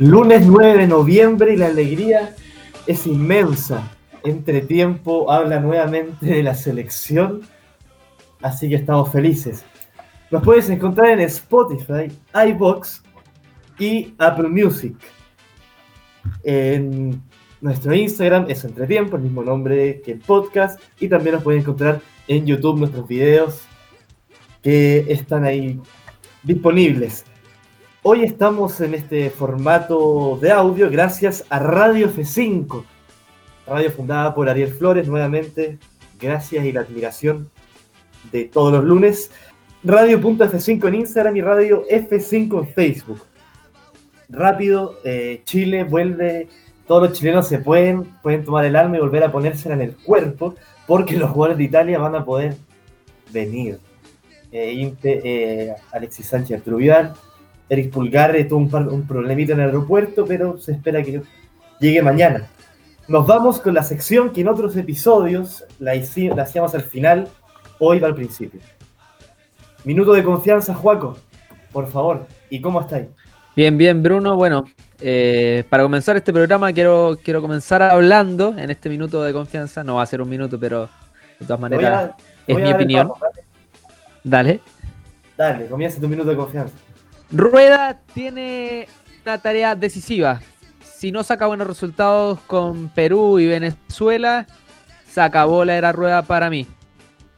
Lunes 9 de noviembre y la alegría es inmensa. Entre tiempo habla nuevamente de la selección, así que estamos felices. Nos puedes encontrar en Spotify, iBox y Apple Music. En nuestro Instagram es Entretiempo, el mismo nombre que el podcast, y también nos pueden encontrar en YouTube nuestros videos que están ahí disponibles. Hoy estamos en este formato de audio gracias a Radio F5, radio fundada por Ariel Flores, nuevamente, gracias y la admiración de todos los lunes. Radio.f5 en Instagram y Radio F5 en Facebook. Rápido, eh, Chile vuelve, todos los chilenos se pueden, pueden tomar el arma y volver a ponérsela en el cuerpo, porque los jugadores de Italia van a poder venir. Eh, eh, Alexis Sánchez Trubial Eric Pulgar tuvo un, un problemita en el aeropuerto, pero se espera que llegue mañana. Nos vamos con la sección que en otros episodios la, hacíamos al final, hoy va al principio. Minuto de confianza, Juaco, por favor. ¿Y cómo estáis? Bien, bien, Bruno. Bueno, eh, para comenzar este programa quiero, quiero comenzar hablando en este minuto de confianza. No va a ser un minuto, pero de todas maneras es mi opinión. dale. Dale, comienza tu minuto de confianza. Rueda tiene una tarea decisiva. Si no saca buenos resultados con Perú y Venezuela, se acabó la era Rueda para mí.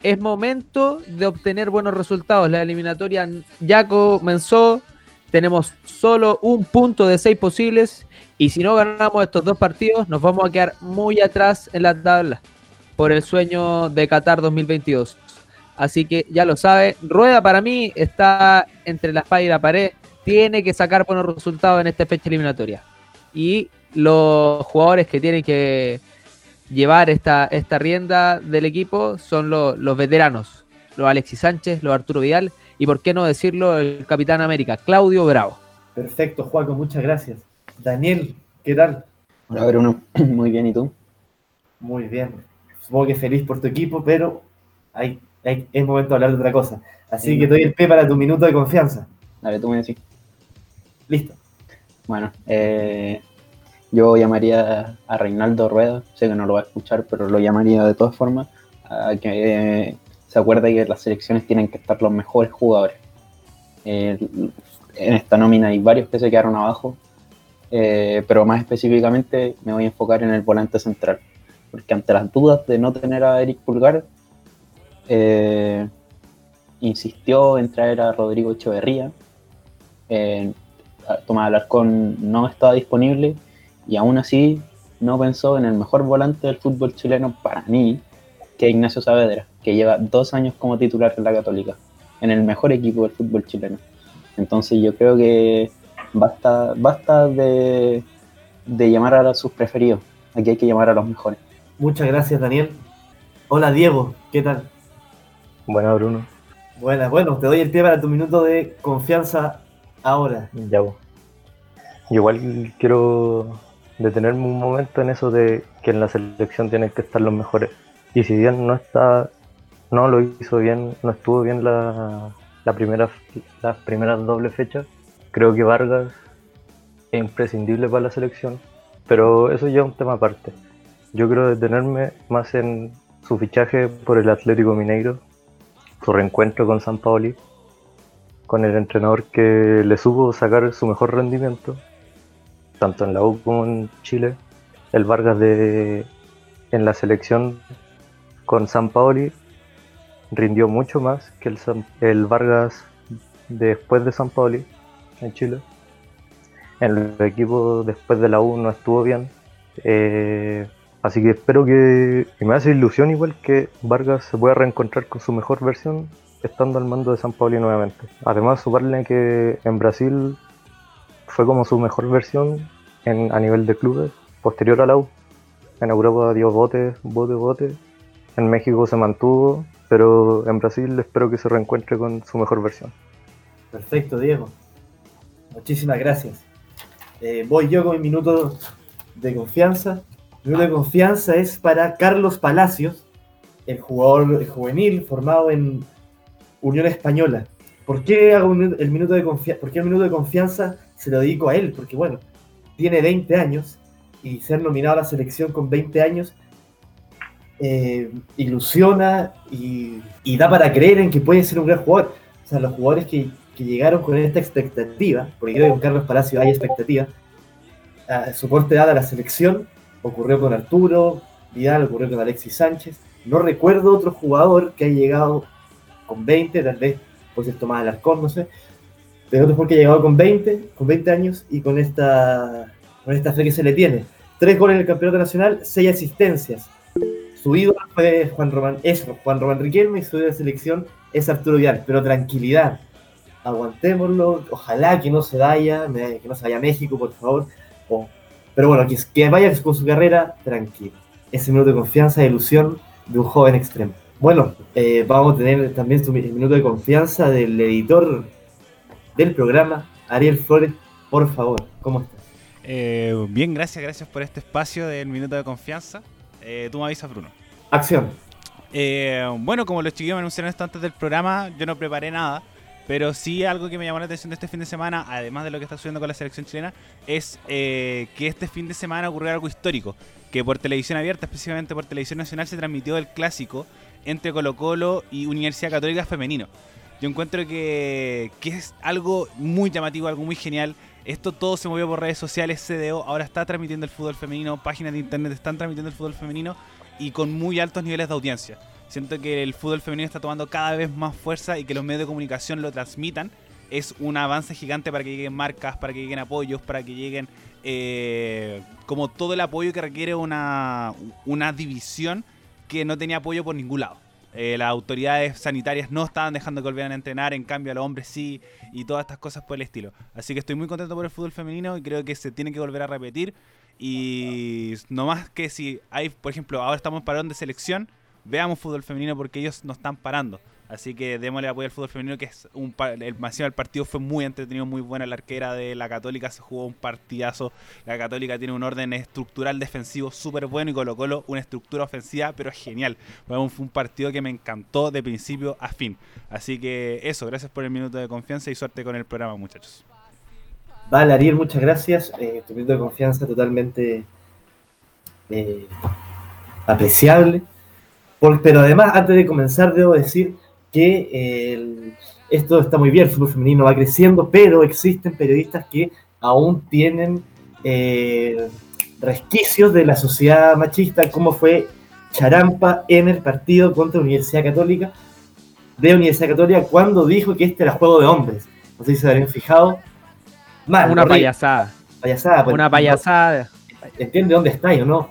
Es momento de obtener buenos resultados. La eliminatoria ya comenzó. Tenemos solo un punto de seis posibles. Y si no ganamos estos dos partidos, nos vamos a quedar muy atrás en la tabla por el sueño de Qatar 2022. Así que ya lo sabe. Rueda para mí está entre la espada y la pared. Tiene que sacar buenos resultados en esta fecha eliminatoria. Y los jugadores que tienen que llevar esta, esta rienda del equipo son los, veteranos. Los Alexis Sánchez, los Arturo Vidal y, por qué no decirlo, el Capitán América, Claudio Bravo. Perfecto, Juaco, muchas gracias. Daniel, ¿qué tal? Hola, Bruno. Muy bien, ¿y tú? Muy bien. Supongo que feliz por tu equipo, pero hay es momento de hablar de otra cosa. Así que te doy el pie para tu minuto de confianza. Dale, tú me decís. Listo. Bueno, eh, yo llamaría a Reinaldo Rueda, sé que no lo va a escuchar, pero lo llamaría de todas formas, a que se acuerde que las selecciones tienen que estar los mejores jugadores. Eh, en esta nómina hay varios que se quedaron abajo, eh, pero más específicamente me voy a enfocar en el volante central, porque ante las dudas de no tener a Eric Pulgar, eh, insistió en traer a Rodrigo Echeverría. Eh, Tomás Alarcón no estaba disponible y aún así no pensó en el mejor volante del fútbol chileno para mí, que Ignacio Saavedra, que lleva dos años como titular en la Católica, en el mejor equipo del fútbol chileno. Entonces yo creo que basta, basta de, de llamar a sus preferidos. Aquí hay que llamar a los mejores. Muchas gracias, Daniel. Hola, Diego. ¿Qué tal? Buena, Bruno. Buenas, bueno, te doy el pie para tu minuto de confianza ahora. Ya, vos. igual quiero detenerme un momento en eso de que en la selección tienen que estar los mejores. Y si bien no está, no lo hizo bien, no estuvo bien la, la primera, las primeras doble fechas, creo que Vargas es imprescindible para la selección, pero eso ya es un tema aparte. Yo quiero detenerme más en su fichaje por el Atlético Mineiro, su reencuentro con San Paoli, con el entrenador que le supo sacar su mejor rendimiento, tanto en la U como en Chile. El Vargas de en la selección con San Paoli rindió mucho más que el, el Vargas después de San Paoli en Chile. El equipo después de la U no estuvo bien. Eh, Así que espero que, me hace ilusión igual que Vargas se pueda reencontrar con su mejor versión estando al mando de San Paulo nuevamente. Además, sumarle que en Brasil fue como su mejor versión a nivel de clubes, posterior a la. En Europa dio bote, bote, bote. En México se mantuvo, pero en Brasil espero que se reencuentre con su mejor versión. Perfecto, Diego. Muchísimas gracias. Eh, voy yo con mi minuto de confianza. De confianza es para Carlos Palacios, el jugador juvenil formado en Unión Española. ¿Por qué hago el minuto de confianza? ¿Por qué el minuto de confianza se lo dedico a él? Porque bueno, tiene 20 años y ser nominado a la selección con 20 años eh, ilusiona y, da para creer en que puede ser un gran jugador. O sea, los jugadores que, llegaron con esta expectativa, porque creo que con Carlos Palacio hay expectativa, a su corte dada a la selección, ocurrió con Arturo Vidal, ocurrió con Alexis Sánchez. No recuerdo otro jugador que haya llegado con 20, tal vez pues ser Tomás Alarcón, no sé, pero otro jugador que ha llegado con 20, con 20 años y con esta, con esta fe que se le tiene. Tres goles en el campeonato nacional, seis asistencias. Su ídolo fue Juan Román, es Juan Román Riquelme y su ídolo de selección es Arturo Vidal. Pero tranquilidad, aguantémoslo, ojalá que no se vaya, que no se vaya a México, por favor. Pero bueno, que, que vaya con su carrera tranquilo. Ese minuto de confianza e ilusión de un joven extremo. Bueno, eh, vamos a tener también su minuto de confianza del editor del programa, Ariel Flores. Por favor, ¿cómo estás? Eh, bien, gracias, gracias por este espacio del minuto de confianza. Eh, tú me avisas, Bruno. Acción. Eh, bueno, como los chiquillos me anunciaron esto antes del programa, yo no preparé nada. Pero sí algo que me llamó la atención de este fin de semana, además de lo que está sucediendo con la selección chilena, es eh, que este fin de semana ocurrió algo histórico. Que por televisión abierta, específicamente por televisión nacional, se transmitió el clásico entre Colo Colo y Universidad Católica Femenino. Yo encuentro que, que es algo muy llamativo, algo muy genial. Esto todo se movió por redes sociales, CDO ahora está transmitiendo el fútbol femenino, páginas de internet están transmitiendo el fútbol femenino y con muy altos niveles de audiencia. Siento que el fútbol femenino está tomando cada vez más fuerza y que los medios de comunicación lo transmitan es un avance gigante para que lleguen marcas, para que lleguen apoyos, para que lleguen eh, como todo el apoyo que requiere una, una división que no tenía apoyo por ningún lado. Eh, las autoridades sanitarias no estaban dejando que volvieran a entrenar, en cambio a los hombres sí, y todas estas cosas por el estilo. Así que estoy muy contento por el fútbol femenino y creo que se tiene que volver a repetir. Y no más que si hay, por ejemplo, ahora estamos en parón de selección, veamos fútbol femenino porque ellos no están parando. Así que démosle apoyo al fútbol femenino, que es un el máximo del partido fue muy entretenido, muy buena. La arquera de la Católica se jugó un partidazo. La Católica tiene un orden estructural defensivo súper bueno y Colo Colo una estructura ofensiva, pero genial. Fue un, partido que me encantó de principio a fin. Así que eso, gracias por el minuto de confianza y suerte con el programa, muchachos. Vale, Ariel, muchas gracias. Eh, tu minuto de confianza totalmente eh, apreciable. Pero además, antes de comenzar, debo decir que esto está muy bien, el fútbol femenino va creciendo, pero existen periodistas que aún tienen eh, resquicios de la sociedad machista, como fue Charampa en el partido contra la Universidad Católica, de Universidad Católica, cuando dijo que este era juego de hombres. No sé si se habrían fijado. Mal, Una payasada. Payasada. Pues, Una payasada. ¿Entiende dónde está o no?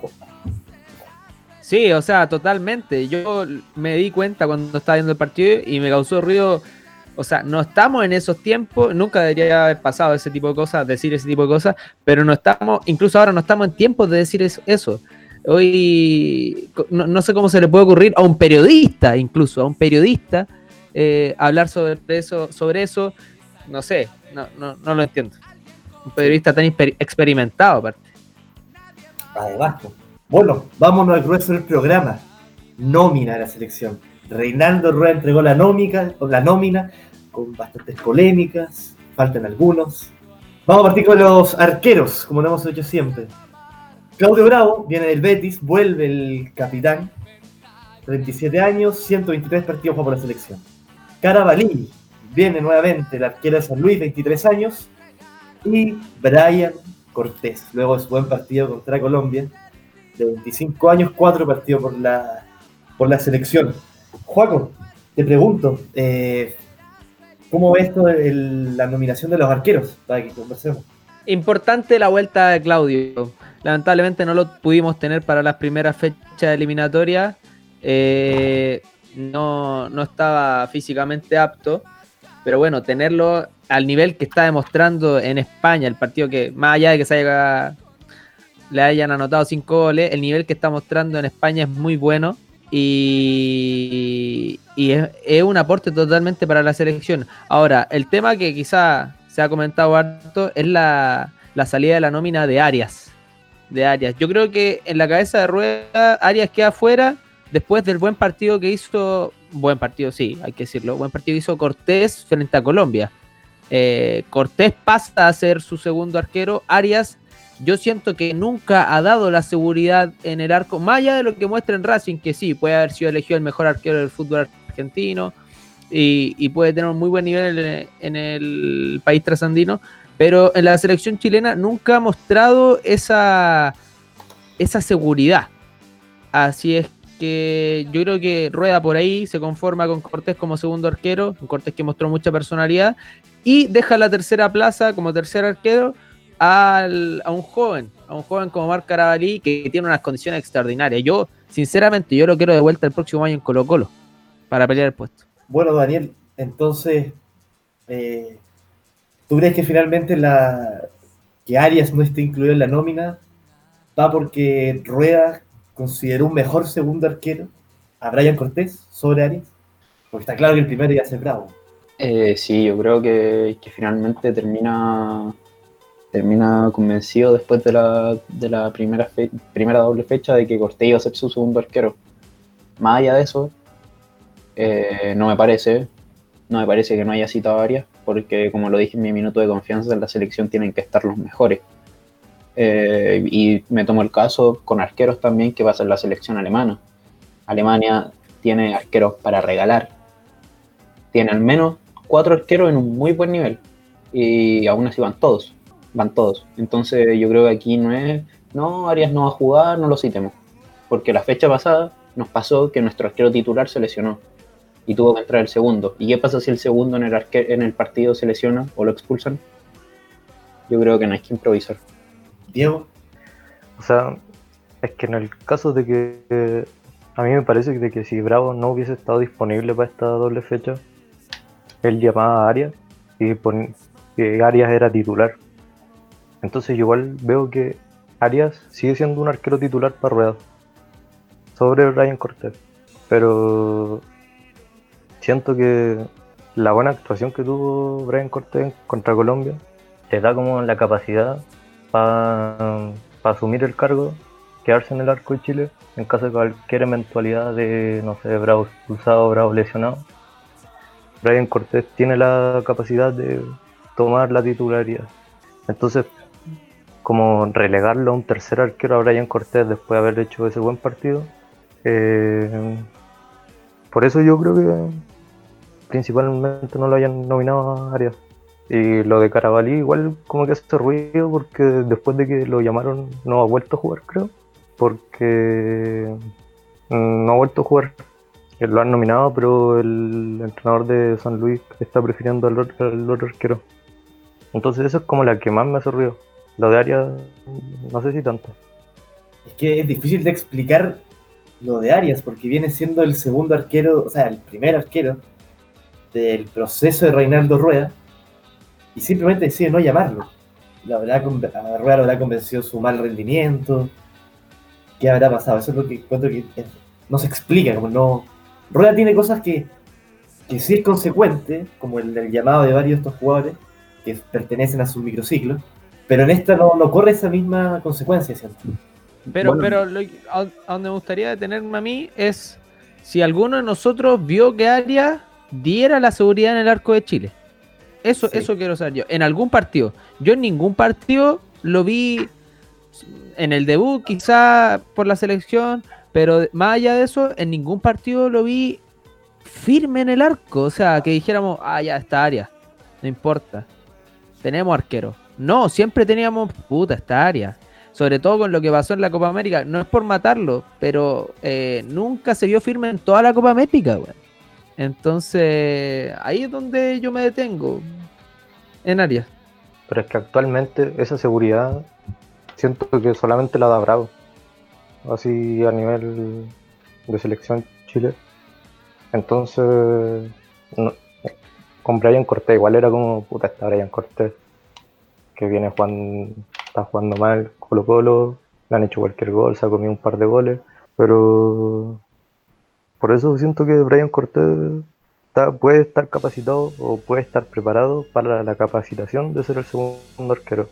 Sí, o sea, totalmente. Yo me di cuenta cuando estaba viendo el partido y me causó ruido. O sea, no estamos en esos tiempos, nunca debería haber pasado ese tipo de cosas, decir ese tipo de cosas, pero no estamos, incluso ahora no estamos en tiempos de decir eso. Hoy no, sé cómo se le puede ocurrir a un periodista, incluso a un periodista, eh, hablar sobre eso, sobre eso, no sé, no, no, no lo entiendo. Un periodista tan experimentado aparte. Además, bueno, vámonos al grueso del programa. Nómina de la selección. Reinaldo Rueda entregó la, la nómina con bastantes polémicas, faltan algunos. Vamos a partir con los arqueros, como lo hemos hecho siempre. Claudio Bravo viene del Betis, vuelve el capitán, 37 años, 123 partidos por la selección. Carabalí viene nuevamente el arquero de San Luis, 23 años. Y Brian Cortés, luego de su buen partido contra Colombia, de 25 años, cuatro partidos por la, por la selección. Juaco, te pregunto, eh, ¿cómo ves esto de la nominación de los arqueros? Para que conversemos. Importante la vuelta de Claudio. Lamentablemente no lo pudimos tener para las primeras fechas eliminatorias. Eh, no, no estaba físicamente apto. Pero bueno, tenerlo al nivel que está demostrando en España, el partido que, más allá de que se haya le hayan anotado cinco goles. El nivel que está mostrando en España es muy bueno y, es, un aporte totalmente para la selección. Ahora, el tema que quizá se ha comentado harto es la, salida de la nómina de Arias. De Arias. Yo creo que en la cabeza de Rueda, Arias queda fuera después del buen partido que hizo. Buen partido, sí, hay que decirlo. Buen partido hizo Cortés frente a Colombia. Eh, Cortés pasa a ser su segundo arquero. Arias yo siento que nunca ha dado la seguridad en el arco, más allá de lo que muestra en Racing, que sí, puede haber sido elegido el mejor arquero del fútbol argentino y, puede tener un muy buen nivel en, en el país trasandino, pero en la selección chilena nunca ha mostrado esa, esa seguridad. Así es que yo creo que Rueda por ahí se conforma con Cortés como segundo arquero, un Cortés que mostró mucha personalidad, y deja la tercera plaza como tercer arquero a un joven, a un joven como Marc Carabalí, que tiene unas condiciones extraordinarias. Yo, sinceramente, yo lo quiero de vuelta el próximo año en Colo Colo, para pelear el puesto. Bueno, Daniel, entonces, eh, ¿tú crees que finalmente la que Arias no esté incluido en la nómina va porque Rueda consideró un mejor segundo arquero a Brian Cortés sobre Arias? Porque está claro que el primero ya se bravo. Eh, sí, yo creo que, finalmente termina termina convencido después de la, de la primera, primera doble fecha de que Cortés iba a ser su segundo arquero. Más allá de eso, eh, no me parece, no me parece que no haya citado a Arias, porque como lo dije en mi minuto de confianza, en la selección tienen que estar los mejores. Eh, y me tomo el caso con arqueros también que va a ser la selección alemana. Alemania tiene arqueros para regalar. Tiene al menos cuatro arqueros en un muy buen nivel. Y aún así van todos. Van todos. Entonces yo creo que aquí no es, no, Arias no va a jugar, no lo citemos. Porque la fecha pasada nos pasó que nuestro arquero titular se lesionó. Y tuvo que entrar el segundo. ¿Y qué pasa si el segundo en el, en el partido se lesiona o lo expulsan? Yo creo que no hay que improvisar. Diego. O sea, es que en el caso de que a mí me parece que, que si Bravo no hubiese estado disponible para esta doble fecha, él llamaba a Arias y Arias era titular. Entonces igual veo que Arias sigue siendo un arquero titular para Rueda sobre Ryan Cortés. Pero siento que la buena actuación que tuvo Brian Cortés contra Colombia te da como la capacidad para asumir el cargo, quedarse en el arco de Chile en caso de cualquier eventualidad de, no sé, Bravo expulsado, Bravo lesionado. Brian Cortés tiene la capacidad de tomar la titularidad. Entonces, como relegarlo a un tercer arquero a Brian Cortés después de haber hecho ese buen partido, eh, por eso yo creo que principalmente no lo hayan nominado a Arias. Y lo de Carabalí igual como que hace ruido porque después de que lo llamaron no ha vuelto a jugar, creo. Porque no ha vuelto a jugar. Lo han nominado, pero el entrenador de San Luis está prefiriendo al otro, arquero. Entonces eso es como la que más me hace ruido. Lo de Arias, no sé si tanto. Es que es difícil de explicar lo de Arias, porque viene siendo el segundo arquero, o sea, el primer arquero del proceso de Reinaldo Rueda y simplemente decide no llamarlo. La verdad, a Rueda lo habrá convencido su mal rendimiento. ¿Qué habrá pasado? Eso es lo que encuentro que no se explica. Como no. Rueda tiene cosas que, que sí es consecuente, como el llamado de varios de estos jugadores que pertenecen a su microciclo, pero en esta no, no corre esa misma consecuencia, ¿cierto? Pero, pero lo, a, donde me gustaría detenerme a mí es si alguno de nosotros vio que Arias diera la seguridad en el arco de Chile. Eso, eso quiero saber yo. En algún partido. Yo en ningún partido lo vi en el debut, quizá por la selección, pero más allá de eso, en ningún partido lo vi firme en el arco. O sea, que dijéramos, ah, ya está área. No importa. Tenemos arquero. No, siempre teníamos, puta, esta área. Sobre todo con lo que pasó en la Copa América. No es por matarlo, pero eh, nunca se vio firme en toda la Copa América, güey. Entonces, ahí es donde yo me detengo, en área. Pero es que actualmente esa seguridad siento que solamente la da Bravo. Así a nivel de selección Chile. Entonces, con Brian Cortés igual era como, puta, está Brian Cortés, que viene jugando, está jugando mal Colo Colo, le han hecho cualquier gol, se ha comido un par de goles, pero por eso siento que Brian Cortés puede estar capacitado o puede estar preparado para la capacitación de ser el segundo arquero.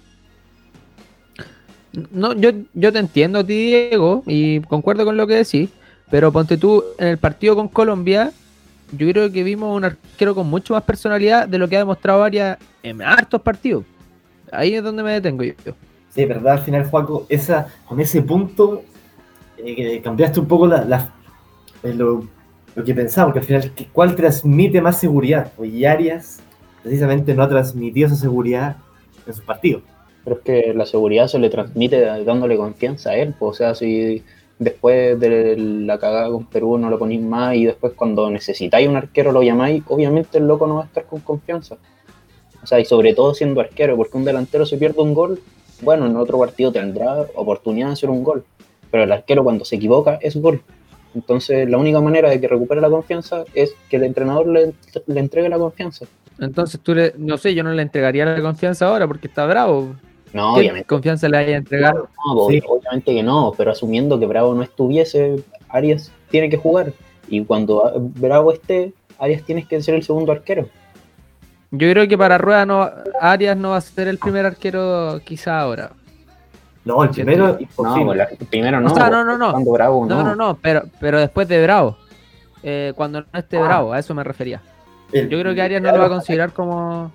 No, yo, yo te entiendo, Diego, y concuerdo con lo que decís, pero ponte tú en el partido con Colombia, yo creo que vimos un arquero con mucho más personalidad de lo que ha demostrado varias en hartos partidos. Ahí es donde me detengo yo. de verdad al final, Juaco, esa, con ese punto eh, que cambiaste un poco la, la- eh, lo, lo que pensaba, porque al final, ¿qué- ¿cuál transmite más seguridad? Pues, y Arias precisamente no ha transmitido esa seguridad en sus partidos. Pero es que la seguridad se le transmite dándole confianza a él. pues, o sea, si después de la cagada con Perú no lo ponéis más y después cuando necesitáis un arquero lo llamáis, obviamente el loco no va a estar con confianza. O sea, y sobre todo siendo arquero, porque un delantero se pierde un gol, bueno, en otro partido tendrá oportunidad de hacer un gol. Pero el arquero cuando se equivoca es gol. Entonces la única manera de que recupere la confianza es que el entrenador le, le entregue la confianza. Entonces tú le, no sé, yo no le entregaría la confianza ahora porque está bravo. No, ¿Qué obviamente. confianza le haya entregado? No, Sí. obviamente que no, pero asumiendo que Bravo no estuviese, Arias tiene que jugar. Y cuando Bravo esté, Arias tiene que ser el segundo arquero. Yo creo que para Rueda no, Arias no va a ser el primer arquero quizá ahora. No, el primero, No, imposible. pues, la- primero no. O sea, no, no, no. Cuando Bravo no. No, no, no, pero, pero después de Bravo. Eh, cuando no esté Ah. Bravo, a eso me refería. El- Yo creo que Arias no lo va a considerar como,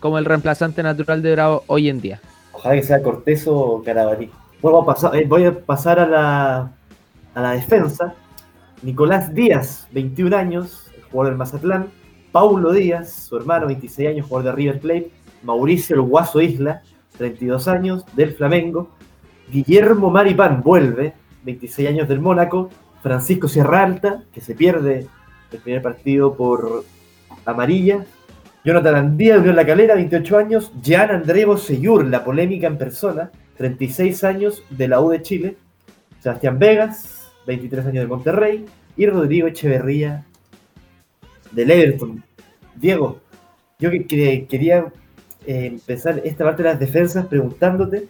como el reemplazante natural de Bravo hoy en día. Ojalá que sea Cortés o Carabalí. Vuelvo a pasar, eh, voy a pasar a la, a la defensa. Nicolás Díaz, 21 años, jugador del Mazatlán. Paulo Díaz, su hermano, 26 años, jugador de River Plate. Mauricio El Guaso Isla, 32 años, del Flamengo. Guillermo Maripán vuelve, 26 años del Mónaco. Francisco Sierra Alta, que se pierde el primer partido por amarilla. Jonathan Andía, Unión La Calera, 28 años. Jean André Bosellur, la polémica en persona, 36 años, de la U de Chile. Sebastián Vegas, 23 años de Monterrey. Y Rodrigo Echeverría, del Everton. Diego, yo que, que- quería eh, empezar esta parte de las defensas preguntándote,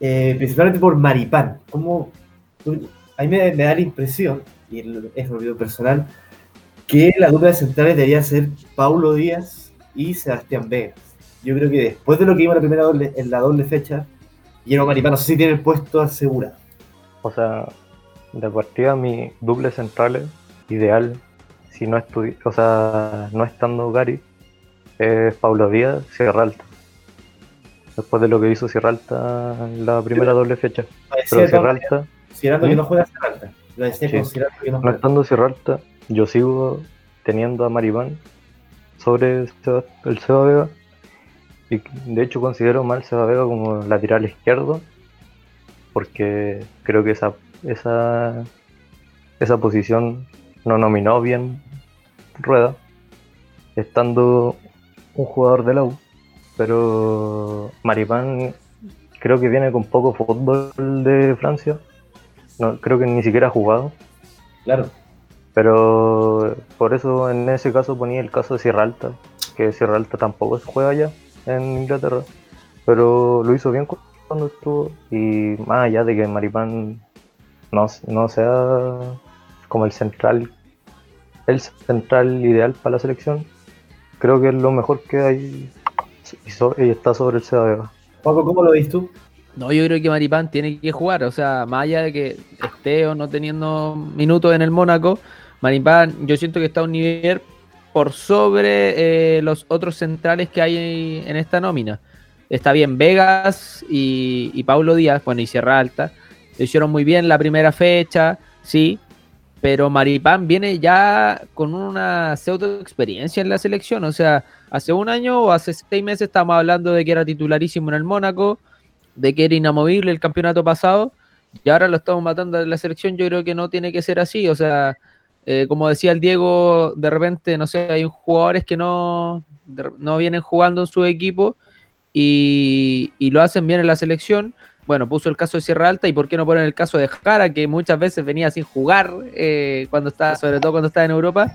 eh, principalmente por Maripán. ¿Cómo, a mí me, da la impresión, y es un olvido personal, que la dupla de centrales debería ser Paulo Díaz y Sebastián Vegas. Yo creo que después de lo que en la primera doble, en la doble fecha, Guillermo Maripán no sé si tiene el puesto asegurado. O sea, de partida mi doble centrales ideal, si no estudi o sea, no estando Gary, es Pablo Díaz, Sierra Alta. Después de lo que hizo Sierra Alta en la primera doble fecha. Pero Sierra Alta, considerando que ¿Mm? no juega considerando que no estando Sierra Alta, yo sigo teniendo a Maribán sobre el Seba Vega. Y de hecho considero mal Seba Vega como lateral izquierdo. Porque creo que esa, esa, esa posición no nominó bien Rueda. Estando un jugador de la U. Pero Maripán creo que viene con poco fútbol de Francia. No, creo que ni siquiera ha jugado. Claro. Pero por eso en ese caso ponía el caso de Sierra Alta, que Sierra Alta tampoco se juega allá en Inglaterra, pero lo hizo bien cu- cuando estuvo y más allá de que Maripán no, no sea como el central, el central ideal para la selección, creo que es lo mejor que hay y, so- y está sobre el Seba Vega. Paco, ¿cómo lo ves tú? No, yo creo que Maripán tiene que jugar, o sea, más allá de que esté o no teniendo minutos en el Mónaco, Maripán yo siento que está a un nivel por sobre eh, los otros centrales que hay en esta nómina. Está bien Vegas y, y Paulo Díaz, bueno, y Sierra Alta, lo hicieron muy bien la primera fecha, sí, pero Maripán viene ya con una pseudo experiencia en la selección, o sea, hace un año o hace seis meses estábamos hablando de que era titularísimo en el Mónaco, de que era inamovible el campeonato pasado y ahora lo estamos matando en la selección, yo creo que no tiene que ser así, o sea, eh, como decía el Diego, de repente, no sé, hay jugadores que no, no vienen jugando en su equipo y lo hacen bien en la selección. Bueno, puso el caso de Sierra Alta y por qué no poner el caso de Jara, que muchas veces venía sin jugar, eh, cuando estaba, sobre todo cuando estaba en Europa,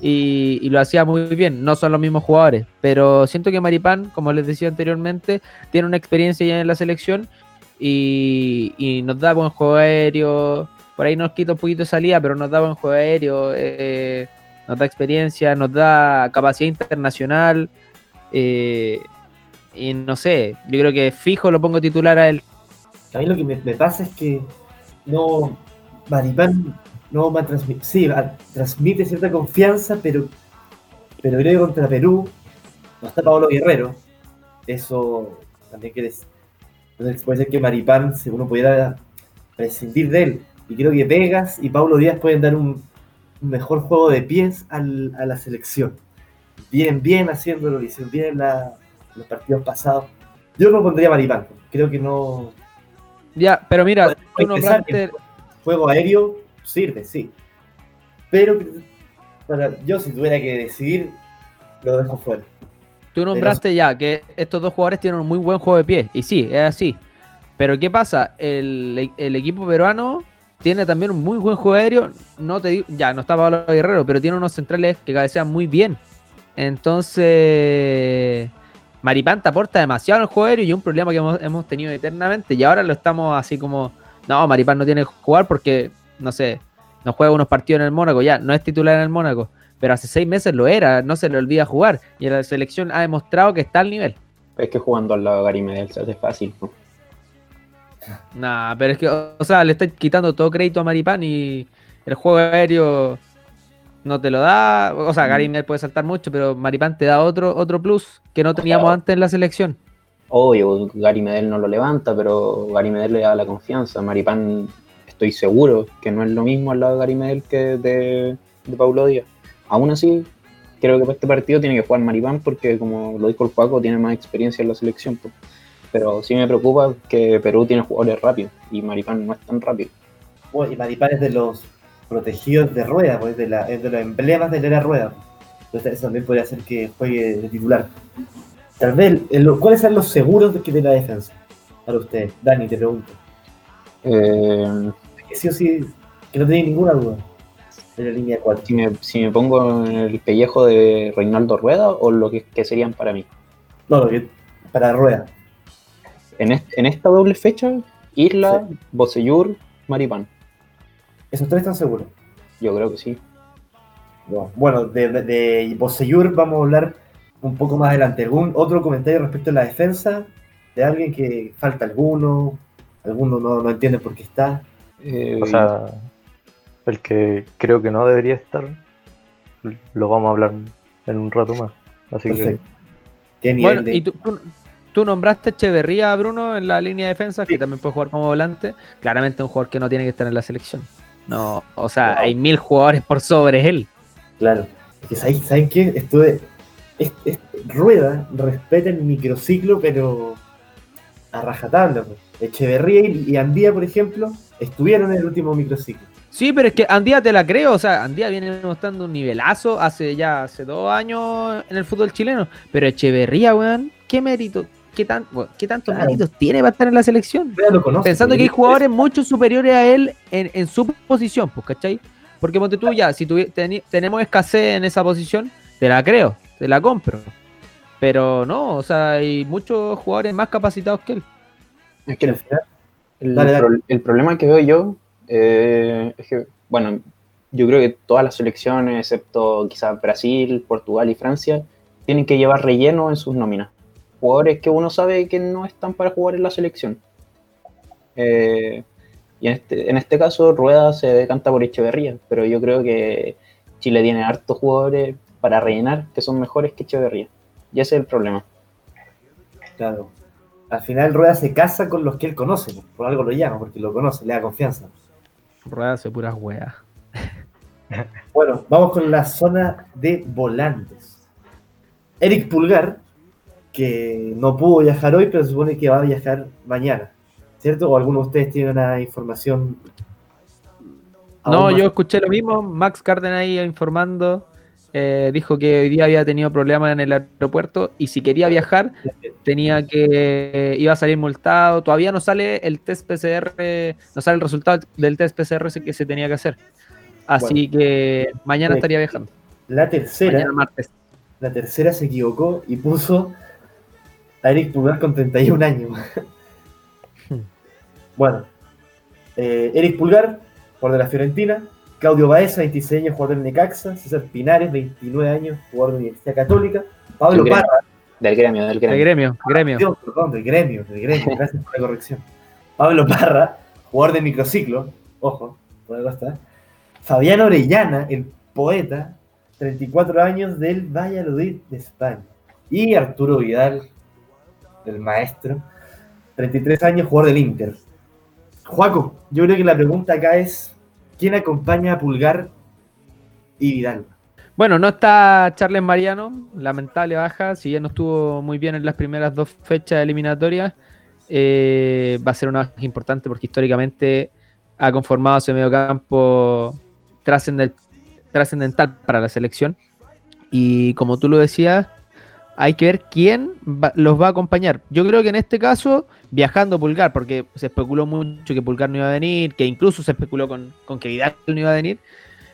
y, lo hacía muy bien. No son los mismos jugadores, pero siento que Maripán, como les decía anteriormente, tiene una experiencia ya en la selección y, y nos da buen juego aéreo. Por ahí nos quita un poquito de salida, pero nos da buen juego aéreo, eh, nos da experiencia, nos da capacidad internacional. eh, y no sé, yo creo que fijo lo pongo titular a él. A mí lo que me, pasa es que no. Maripán no va a transmitir. Sí, transmite cierta confianza, pero. Pero creo que contra Perú no está Pablo Guerrero. Eso también que des- Entonces puede ser que Maripán, si uno pudiera prescindir de él. Y creo que Vegas y Paulo Díaz pueden dar un, mejor juego de pies a la selección. Bien, bien haciéndolo, lo hicieron bien en los partidos pasados. Yo no pondría Maripán, creo que no. Ya, pero mira, tú nombraste, Juego aéreo sirve, sí. Pero para, yo, si tuviera que decidir, lo dejo fuera. tú nombraste ya que estos dos jugadores tienen un muy buen juego de pie. Y sí, es así. Pero ¿qué pasa? El, el equipo peruano tiene también un muy buen juego aéreo. No te digo, ya no está Pablo Guerrero, pero tiene unos centrales que cabecean muy bien. Entonces, Maripán te aporta demasiado el juego aéreo y un problema que hemos, hemos tenido eternamente. Y ahora lo estamos así como, no, Maripán no tiene que jugar porque, no sé, no juega unos partidos en el Mónaco, ya, no es titular en el Mónaco. Pero hace seis meses lo era, no se le olvida jugar. Y la selección ha demostrado que está al nivel. Es que jugando al lado de Gary Medel se hace fácil. ¿no? Nah, pero es que, o sea, le estáis quitando todo crédito a Maripán y el juego aéreo no te lo da. O sea, Gary Medel puede saltar mucho, pero Maripán te da otro, otro plus que no teníamos Claro. antes en la selección. Obvio, Gary Medel no lo levanta, pero Gary Medel le da la confianza. Maripán, estoy seguro que no es lo mismo al lado de Gary Medel que de, de Paulo Díaz. Aún así, creo que para este partido tiene que jugar Maripán porque, como lo dijo el Paco, tiene más experiencia en la selección. pues. Pero sí me preocupa que Perú tiene jugadores rápidos y Maripán no es tan rápido. Bueno, y Maripán es de los protegidos de rueda, pues, de la, es de los emblemas de la era rueda. Entonces eso también podría hacer que juegue de titular. Tal vez, ¿cuáles son los seguros de, que de la defensa? Para ustedes, Dani, te pregunto. Eh, Que sí o sí, que no tenéis ninguna duda de la línea 4. si, me, si me pongo en el pellejo de Reinaldo Rueda o lo que, que serían para mí. No, lo que para rueda. En, est- en esta doble fecha, Isla, Bocellur, Maripán. ¿Esos tres están seguros? Yo creo que sí. No. Bueno, de, de, de Bocellur vamos a hablar un poco más adelante. ¿Algún otro comentario respecto a la defensa? ¿De alguien que falta alguno? ¿Alguno no, no entiende por qué está? Eh, O sea, el que creo que no debería estar, lo vamos a hablar en un rato más. Así Perfecto. ¿Qué nivel Bueno, de- y tú, tú- tú nombraste a Echeverría, Bruno, en la línea de defensa, que también puede jugar como volante. Claramente un jugador que no tiene que estar en la selección. No, o sea, Wow. hay mil jugadores por sobre él. Claro. Que ¿saben, ¿saben qué? Estuve. es- es- rueda, respeta el microciclo, pero a rajatabla. pues. Echeverría y, y Andía, por ejemplo, estuvieron en el último microciclo. Sí, pero es que Andía te la creo, o sea, Andía viene mostrando un nivelazo hace ya hace dos años en el fútbol chileno, pero Echeverría, weón, ¿qué mérito, qué, tan, qué tantos Claro. méritos tiene para estar en la selección? Rueda lo conoce. Pensando que hay jugadores mucho superiores a él en, en su posición, pues, ¿cachai? Porque ponte tú ya, si tuvi- teni- tenemos escasez en esa posición, te la creo, te la compro. Pero no, o sea, hay muchos jugadores más capacitados que él. es que al final, el, Dale, dale. pro- el problema que veo yo eh, es que, bueno, yo creo que todas las selecciones, excepto quizás Brasil, Portugal y Francia, tienen que llevar relleno en sus nóminas. Jugadores que uno sabe que no están para jugar en la selección. Eh, y en este, en este caso, Rueda se decanta por Echeverría, pero yo creo que Chile tiene hartos jugadores para rellenar que son mejores que Echeverría. Y ese es el problema. Claro. Al final Rueda se casa con los que él conoce, pues, por algo lo llama, porque lo conoce, le da confianza. Rueda hace puras weas. Bueno, vamos con la zona de volantes. Eric Pulgar, que no pudo viajar hoy, pero se supone que va a viajar mañana, ¿cierto? ¿O alguno de ustedes tiene una información? No, yo escuché lo mismo, Max Carden ahí informando, eh, dijo que hoy día había tenido problemas en el aeropuerto y si quería viajar tenía que, iba a salir multado, todavía no sale el test PCR, no sale el resultado del test PCR que se tenía que hacer. Así que mañana estaría viajando, La tercera, mañana martes. la tercera se equivocó y puso a Eric Pulgar con 31 años. bueno, eh, Eric Pulgar, jugador de la Fiorentina. Claudio Baeza, 26 años, jugador del Necaxa. César Pinares, 29 años, jugador de la Universidad Católica. Pablo Del gremio. Parra, Del gremio, del El gremio. gremio, gremio. Dios, perdón, del gremio, del gremio, gracias por la corrección. Pablo Parra, jugador de microciclo, ojo, por algo está. Fabián Orellana, el poeta, 34 años del Valladolid de España. Y Arturo Vidal, el maestro, 33 años, jugador del Inter. Juaco, yo creo que la pregunta acá es, ¿quién acompaña a Pulgar y Vidal? Bueno, no está Charles Mariano, lamentable baja, si bien no estuvo muy bien en las primeras dos fechas eliminatorias, eh, va a ser una baja importante porque históricamente ha conformado ese mediocampo trascendental para la selección. Y como tú lo decías, hay que ver quién los va a acompañar. Yo creo que en este caso, viajando Pulgar, porque se especuló mucho que Pulgar no iba a venir, que incluso se especuló con, que Vidal no iba a venir.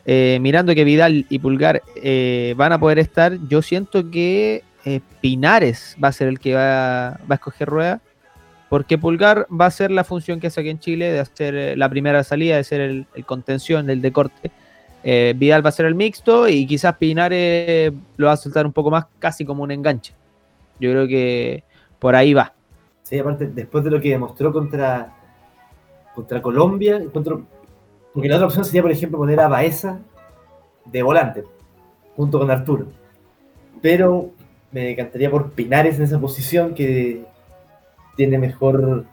eh, mirando que Vidal y Pulgar eh, van a poder estar, yo siento que eh, Pinares va a ser el que va, va a escoger rueda, porque Pulgar va a ser la función que hace aquí en Chile, de hacer eh, la primera salida, de ser el, el contención, el de corte. Eh, Vidal va a ser el mixto y quizás Pinares lo va a soltar un poco más, casi como un enganche. Yo creo que por ahí va. Sí, aparte, después de lo que demostró contra, contra Colombia, porque la otra opción sería, por ejemplo, poner a Baeza de volante, junto con Arturo. Pero me decantaría por Pinares en esa posición, que tiene mejor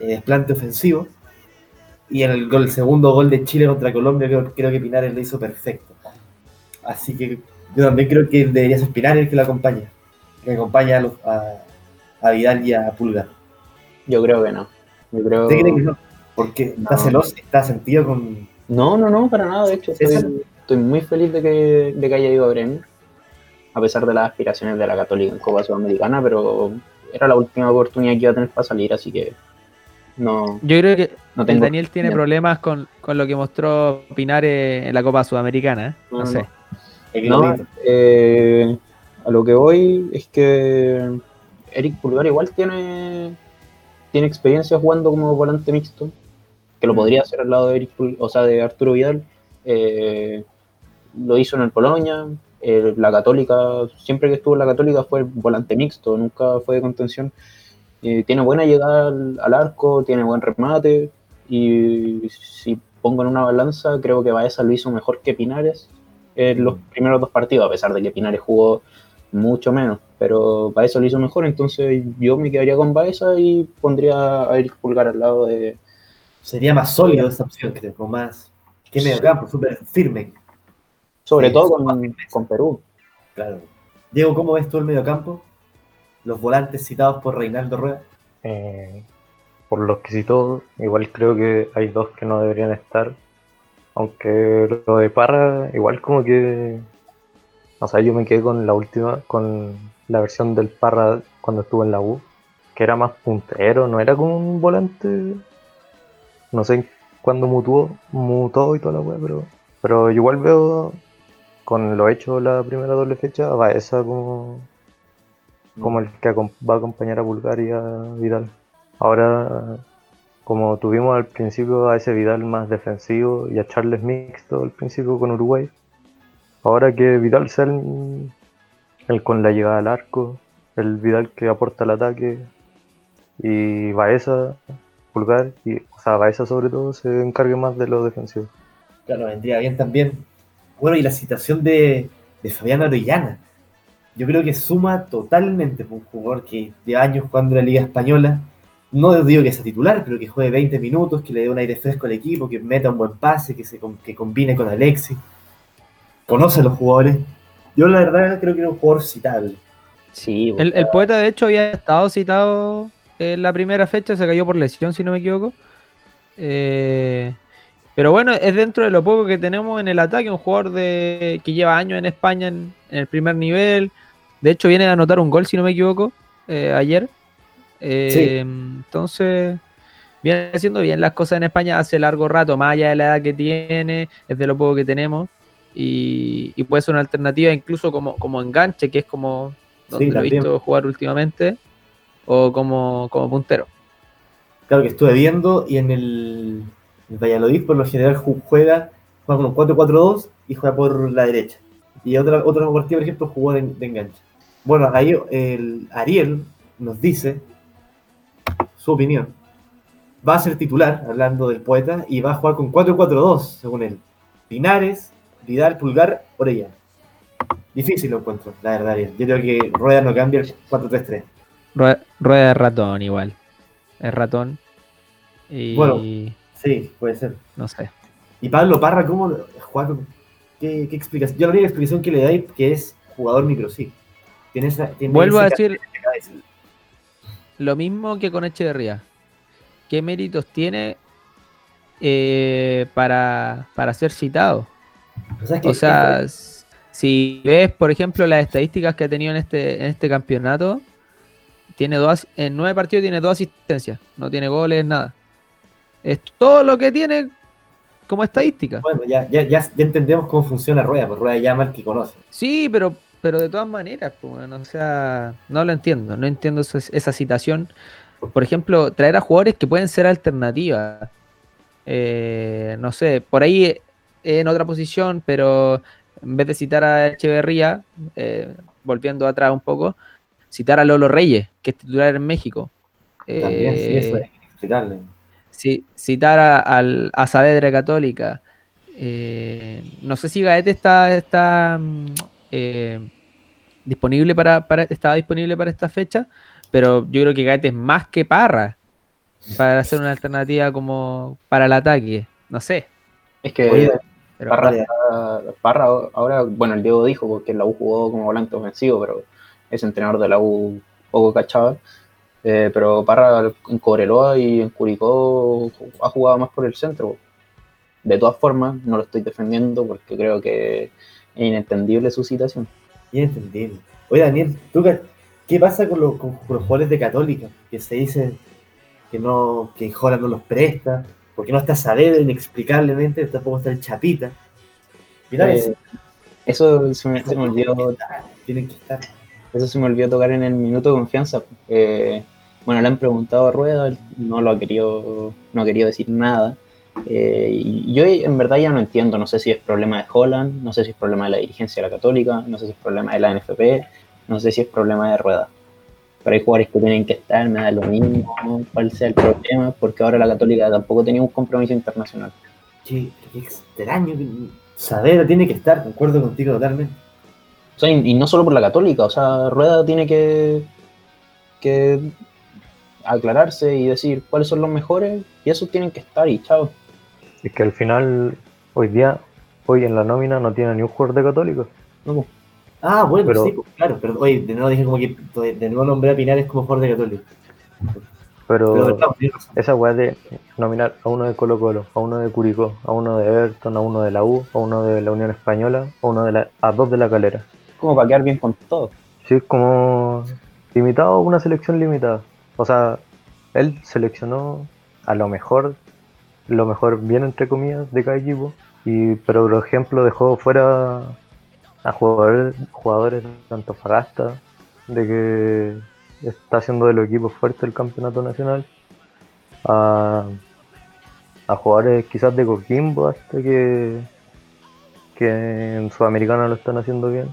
eh, desplante ofensivo. Y en el, gol, el segundo gol de Chile contra Colombia, creo, creo que Pinares lo hizo perfecto. Así que yo también creo que debería ser Pinares el que lo acompaña, que acompaña a, los- a, a Vidal y a Pulgar. Yo creo que no. Yo creo... ¿Usted cree que no? Porque está No. celoso, está sentido con. No, no, no, para nada. De hecho, estoy muy feliz de que, de que haya ido a Bremen, a pesar de las aspiraciones de la Católica en Copa Sudamericana, pero era la última oportunidad que iba a tener para salir, así que no, Yo creo que no el tengo. Daniel tiene problemas con, con lo que mostró Pinares en la Copa Sudamericana. ¿eh? No, No, sé. no. eh, a lo que voy es que Eric Pulgar igual tiene, tiene experiencia jugando como volante mixto, que lo podría hacer al lado de Eric Pul- o sea, de Arturo Vidal. Eh, lo hizo en el Polonia, eh, la Católica, siempre que estuvo en la Católica fue volante mixto, nunca fue de contención. Eh, tiene buena llegada al, al arco, tiene buen remate y si pongo en una balanza, creo que Baeza lo hizo mejor que Pinares en los primeros dos partidos, a pesar de que Pinares jugó mucho menos, pero Baeza lo hizo mejor, entonces yo me quedaría con Baeza y pondría a Eric Pulgar al lado de... Sería más sólido esa opción, creo, con más. Que medio campo, súper firme. Sobre Sí, todo con, con Perú. Claro. Diego, ¿cómo ves tú el medio campo? Los volantes citados por Reinaldo Rueda. Eh, por los que citó, igual creo que hay dos que no deberían estar. Aunque lo de Parra, igual como que. O sea, yo me quedé con la última, con la versión del Parra cuando estuvo en la U, que era más puntero, no era como un volante. No sé cuándo mutó, mutó y toda la wea, pero. Pero igual veo con lo hecho la primera doble fecha, va esa como como el que va a acompañar a Pulgar y a Vidal. Ahora, como tuvimos al principio a ese Vidal más defensivo y a Charles mixto al principio con Uruguay, ahora que Vidal sea el, con la llegada al arco, el Vidal que aporta el ataque y Baeza, Pulgar, y, o sea, Baeza sobre todo se encargue más de lo defensivo. Claro, vendría bien también. Bueno, y la citación de, de Fabián Orellana. Yo creo que suma totalmente un jugador que lleva años jugando en la Liga Española. No digo que sea titular, pero que juegue 20 minutos, que le dé un aire fresco al equipo, que meta un buen pase, que se que combine con Alexis. Conoce a los jugadores. Yo la verdad creo que era un jugador citable. Sí, El, el poeta, de hecho, había estado citado en la primera fecha, se cayó por lesión, si no me equivoco. Eh, pero bueno, es dentro de lo poco que tenemos en el ataque, un jugador de, que lleva años en España en, en el primer nivel. De hecho, viene a anotar un gol, si no me equivoco, eh, ayer. Eh, Sí. Entonces, viene haciendo bien las cosas en España hace largo rato, más allá de la edad que tiene, es de lo poco que tenemos. Y, y puede ser una alternativa incluso como, como enganche, que es como donde Sí, lo he visto jugar últimamente, o como, como puntero. Claro que estuve viendo y en el, el Valladolid por lo general ju- juega, juega con un 4-4-2 y juega por la derecha. Y otra, otro partido, por ejemplo, jugó de, de enganche. Bueno, ahí el Ariel nos dice su opinión. Va a ser titular, hablando del poeta, y va a jugar con 4-4-2, según él. Pinares, Vidal, Pulgar, Orellana. Difícil lo encuentro, la verdad, Ariel. Yo creo que Rueda no cambia el 4-3-3. Rue- Rueda de ratón igual. es ratón. Y Bueno. Sí, puede ser. no sé. Y Pablo Parra, ¿cómo Juan, ¿qué, qué explicación? Yo la única explicación que le dais que es jugador micro sí. Tiene esa, tiene Vuelvo a decir lo mismo que con Echeverría. ¿Qué méritos tiene eh, para, para ser citado? O sea, es que- O sea, s- si ves, por ejemplo, las estadísticas que ha tenido en este, en este campeonato, tiene dos, en nueve partidos tiene dos asistencias, no tiene goles, nada. Es todo lo que tiene como estadística. bueno, ya, ya, ya, ya entendemos cómo funciona Rueda, pues Rueda llama al que conoce. Sí, pero, pero de todas maneras, pues, bueno, o sea, no lo entiendo, no entiendo esa, esa citación. Por ejemplo, traer a jugadores que pueden ser alternativas. Eh, no sé, por ahí eh, en otra posición, pero en vez de citar a Echeverría, eh, volviendo atrás un poco, citar a Lolo Reyes, que es titular en México. También, sí, Eh, eso es explicarle. Ci- citar a, al- a Saavedra Católica. Eh, no sé si Gaete está, está mm, eh, disponible para, para, estaba disponible para esta fecha, pero yo creo que Gaete es más que Parra para hacer una alternativa como para el ataque. No sé. Es que Oye, Parra, Parra ahora, bueno, el Diego dijo porque la U jugó como volante ofensivo, pero es entrenador de la U poco cachaba. Eh, pero Parra en Cobreloa y en Curicó ha jugado más por el centro. De todas formas, no lo estoy defendiendo porque creo que es inentendible su situación. Bien entendible. Oye, Daniel, ¿tú qué, pasa con los, con los jugadores de Católica? Que se dice que no, que Jola no los presta, porque no está Saavedra inexplicablemente, tampoco está el Chapita. Mira, Eh, eso se me, se me olvidó tienen que estar. Eso se me olvidó tocar en el minuto de confianza. Eh, bueno, le han preguntado a Rueda, no lo ha querido, no ha querido decir nada. Eh, y yo en verdad ya no entiendo, no sé si es problema de Holland, no sé si es problema de la dirigencia de la Católica, no sé si es problema de la NFP, no sé si es problema de Rueda. Pero hay jugadores que tienen que estar, me da lo mismo cuál sea el problema, porque ahora la Católica tampoco tenía un compromiso internacional. Qué, qué extraño. Saavedra tiene que estar, concuerdo contigo totalmente. O sea, y, y no solo por la Católica, o sea, Rueda tiene que, que aclararse y decir cuáles son los mejores y esos tienen que estar y chao. Es que al final, hoy día, hoy en la nómina no tiene ni un jugador de Católico. No, Ah, bueno, Pero- sí, pues, claro, pero oye, de nuevo dije como que de, nuevo nombré a Pinares como jugador de Católica. Pero, Pero, claro, esa weá de nominar a uno de Colo Colo, a uno de Curicó, a uno de Everton, a uno de la U, a uno de la Unión Española, a uno de la, a dos de la calera. Como para bien con todo. Sí, es como limitado, una selección limitada. O sea, él seleccionó a lo mejor, lo mejor bien entre comillas de cada equipo, y, pero por ejemplo dejó fuera a jugadores, jugadores de Antofagasta, de que está haciendo de los equipos fuertes el campeonato nacional, a, a jugadores quizás de Coquimbo hasta que, que en Sudamericana lo están haciendo bien.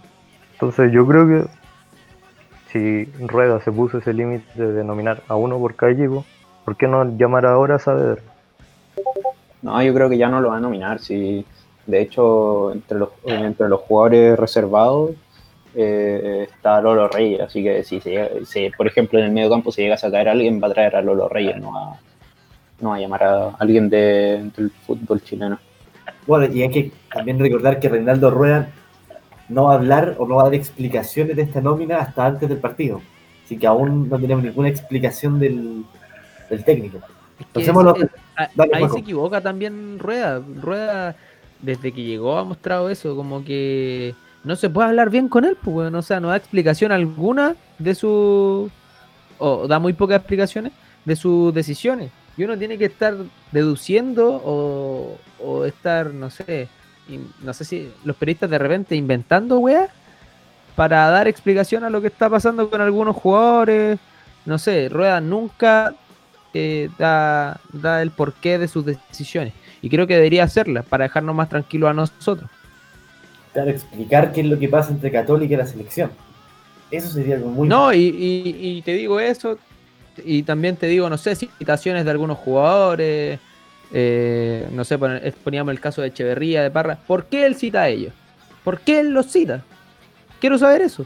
Entonces yo creo que si Rueda se puso ese límite de nominar a uno por cada equipo, ¿por qué no llamar ahora a Saavedra? No, yo creo que ya no lo va a nominar. Si, de hecho, entre los, entre los jugadores reservados eh, está Lolo Reyes. Así que si, se llega- si, por ejemplo, en el medio campo se llega a sacar a alguien, va a traer a Lolo Reyes, no va, no va a llamar a alguien de- del fútbol chileno. Bueno, y hay que también recordar que Reinaldo Rueda no va a hablar o no va a dar explicaciones de esta nómina hasta antes del partido. Así que aún no tenemos ninguna explicación del, del técnico. Es es- Dale, ahí se equivoca también Rueda. Rueda, desde que llegó, ha mostrado eso, como que no se puede hablar bien con él, pues, weón. o sea, no da explicación alguna de su. o da muy pocas explicaciones de sus decisiones. Y uno tiene que estar deduciendo o, o estar, no sé, no sé si los periodistas de repente inventando, weá, para dar explicación a lo que está pasando con algunos jugadores. No sé, Rueda nunca eh, da, da el porqué de sus decisiones. Y creo que debería hacerlas para dejarnos más tranquilos a nosotros. Claro, explicar qué es lo que pasa entre Católica y la selección. Eso sería algo muy... No, y, y- y te digo eso, y también te digo, no sé, citaciones de algunos jugadores, eh, no sé, pon- poníamos el caso de Echeverría, de Parra. ¿Por qué él cita a ellos? ¿Por qué él los cita? Quiero saber eso.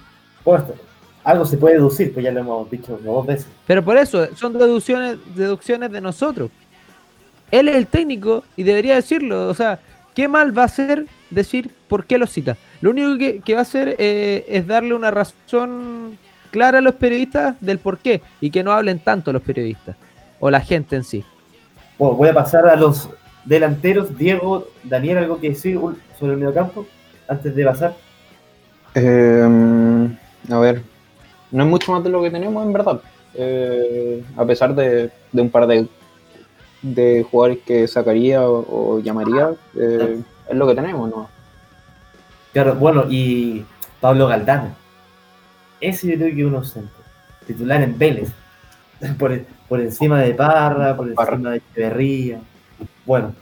Algo se puede deducir, pues ya lo hemos dicho dos veces. Pero por eso, son deducciones, deducciones de nosotros. Él es el técnico y debería decirlo. O sea, ¿qué mal va a hacer decir por qué lo cita? Lo único que, que va a hacer eh, es darle una razón clara a los periodistas del por qué y que no hablen tanto los periodistas o la gente en sí. Bueno, voy a pasar a los delanteros. Diego, Daniel, ¿algo que decir sobre el mediocampo antes de pasar? Eh, a ver, no es mucho más de lo que tenemos en verdad. Eh, a pesar de, de un par de, de jugadores que sacaría o, o llamaría, eh, es lo que tenemos, ¿no? Claro, bueno, y Pablo Galdano. Ese yo creo que es un ausente. Titular en Vélez. Por, por encima de Parra, por Parra. encima de Echeverría. Bueno,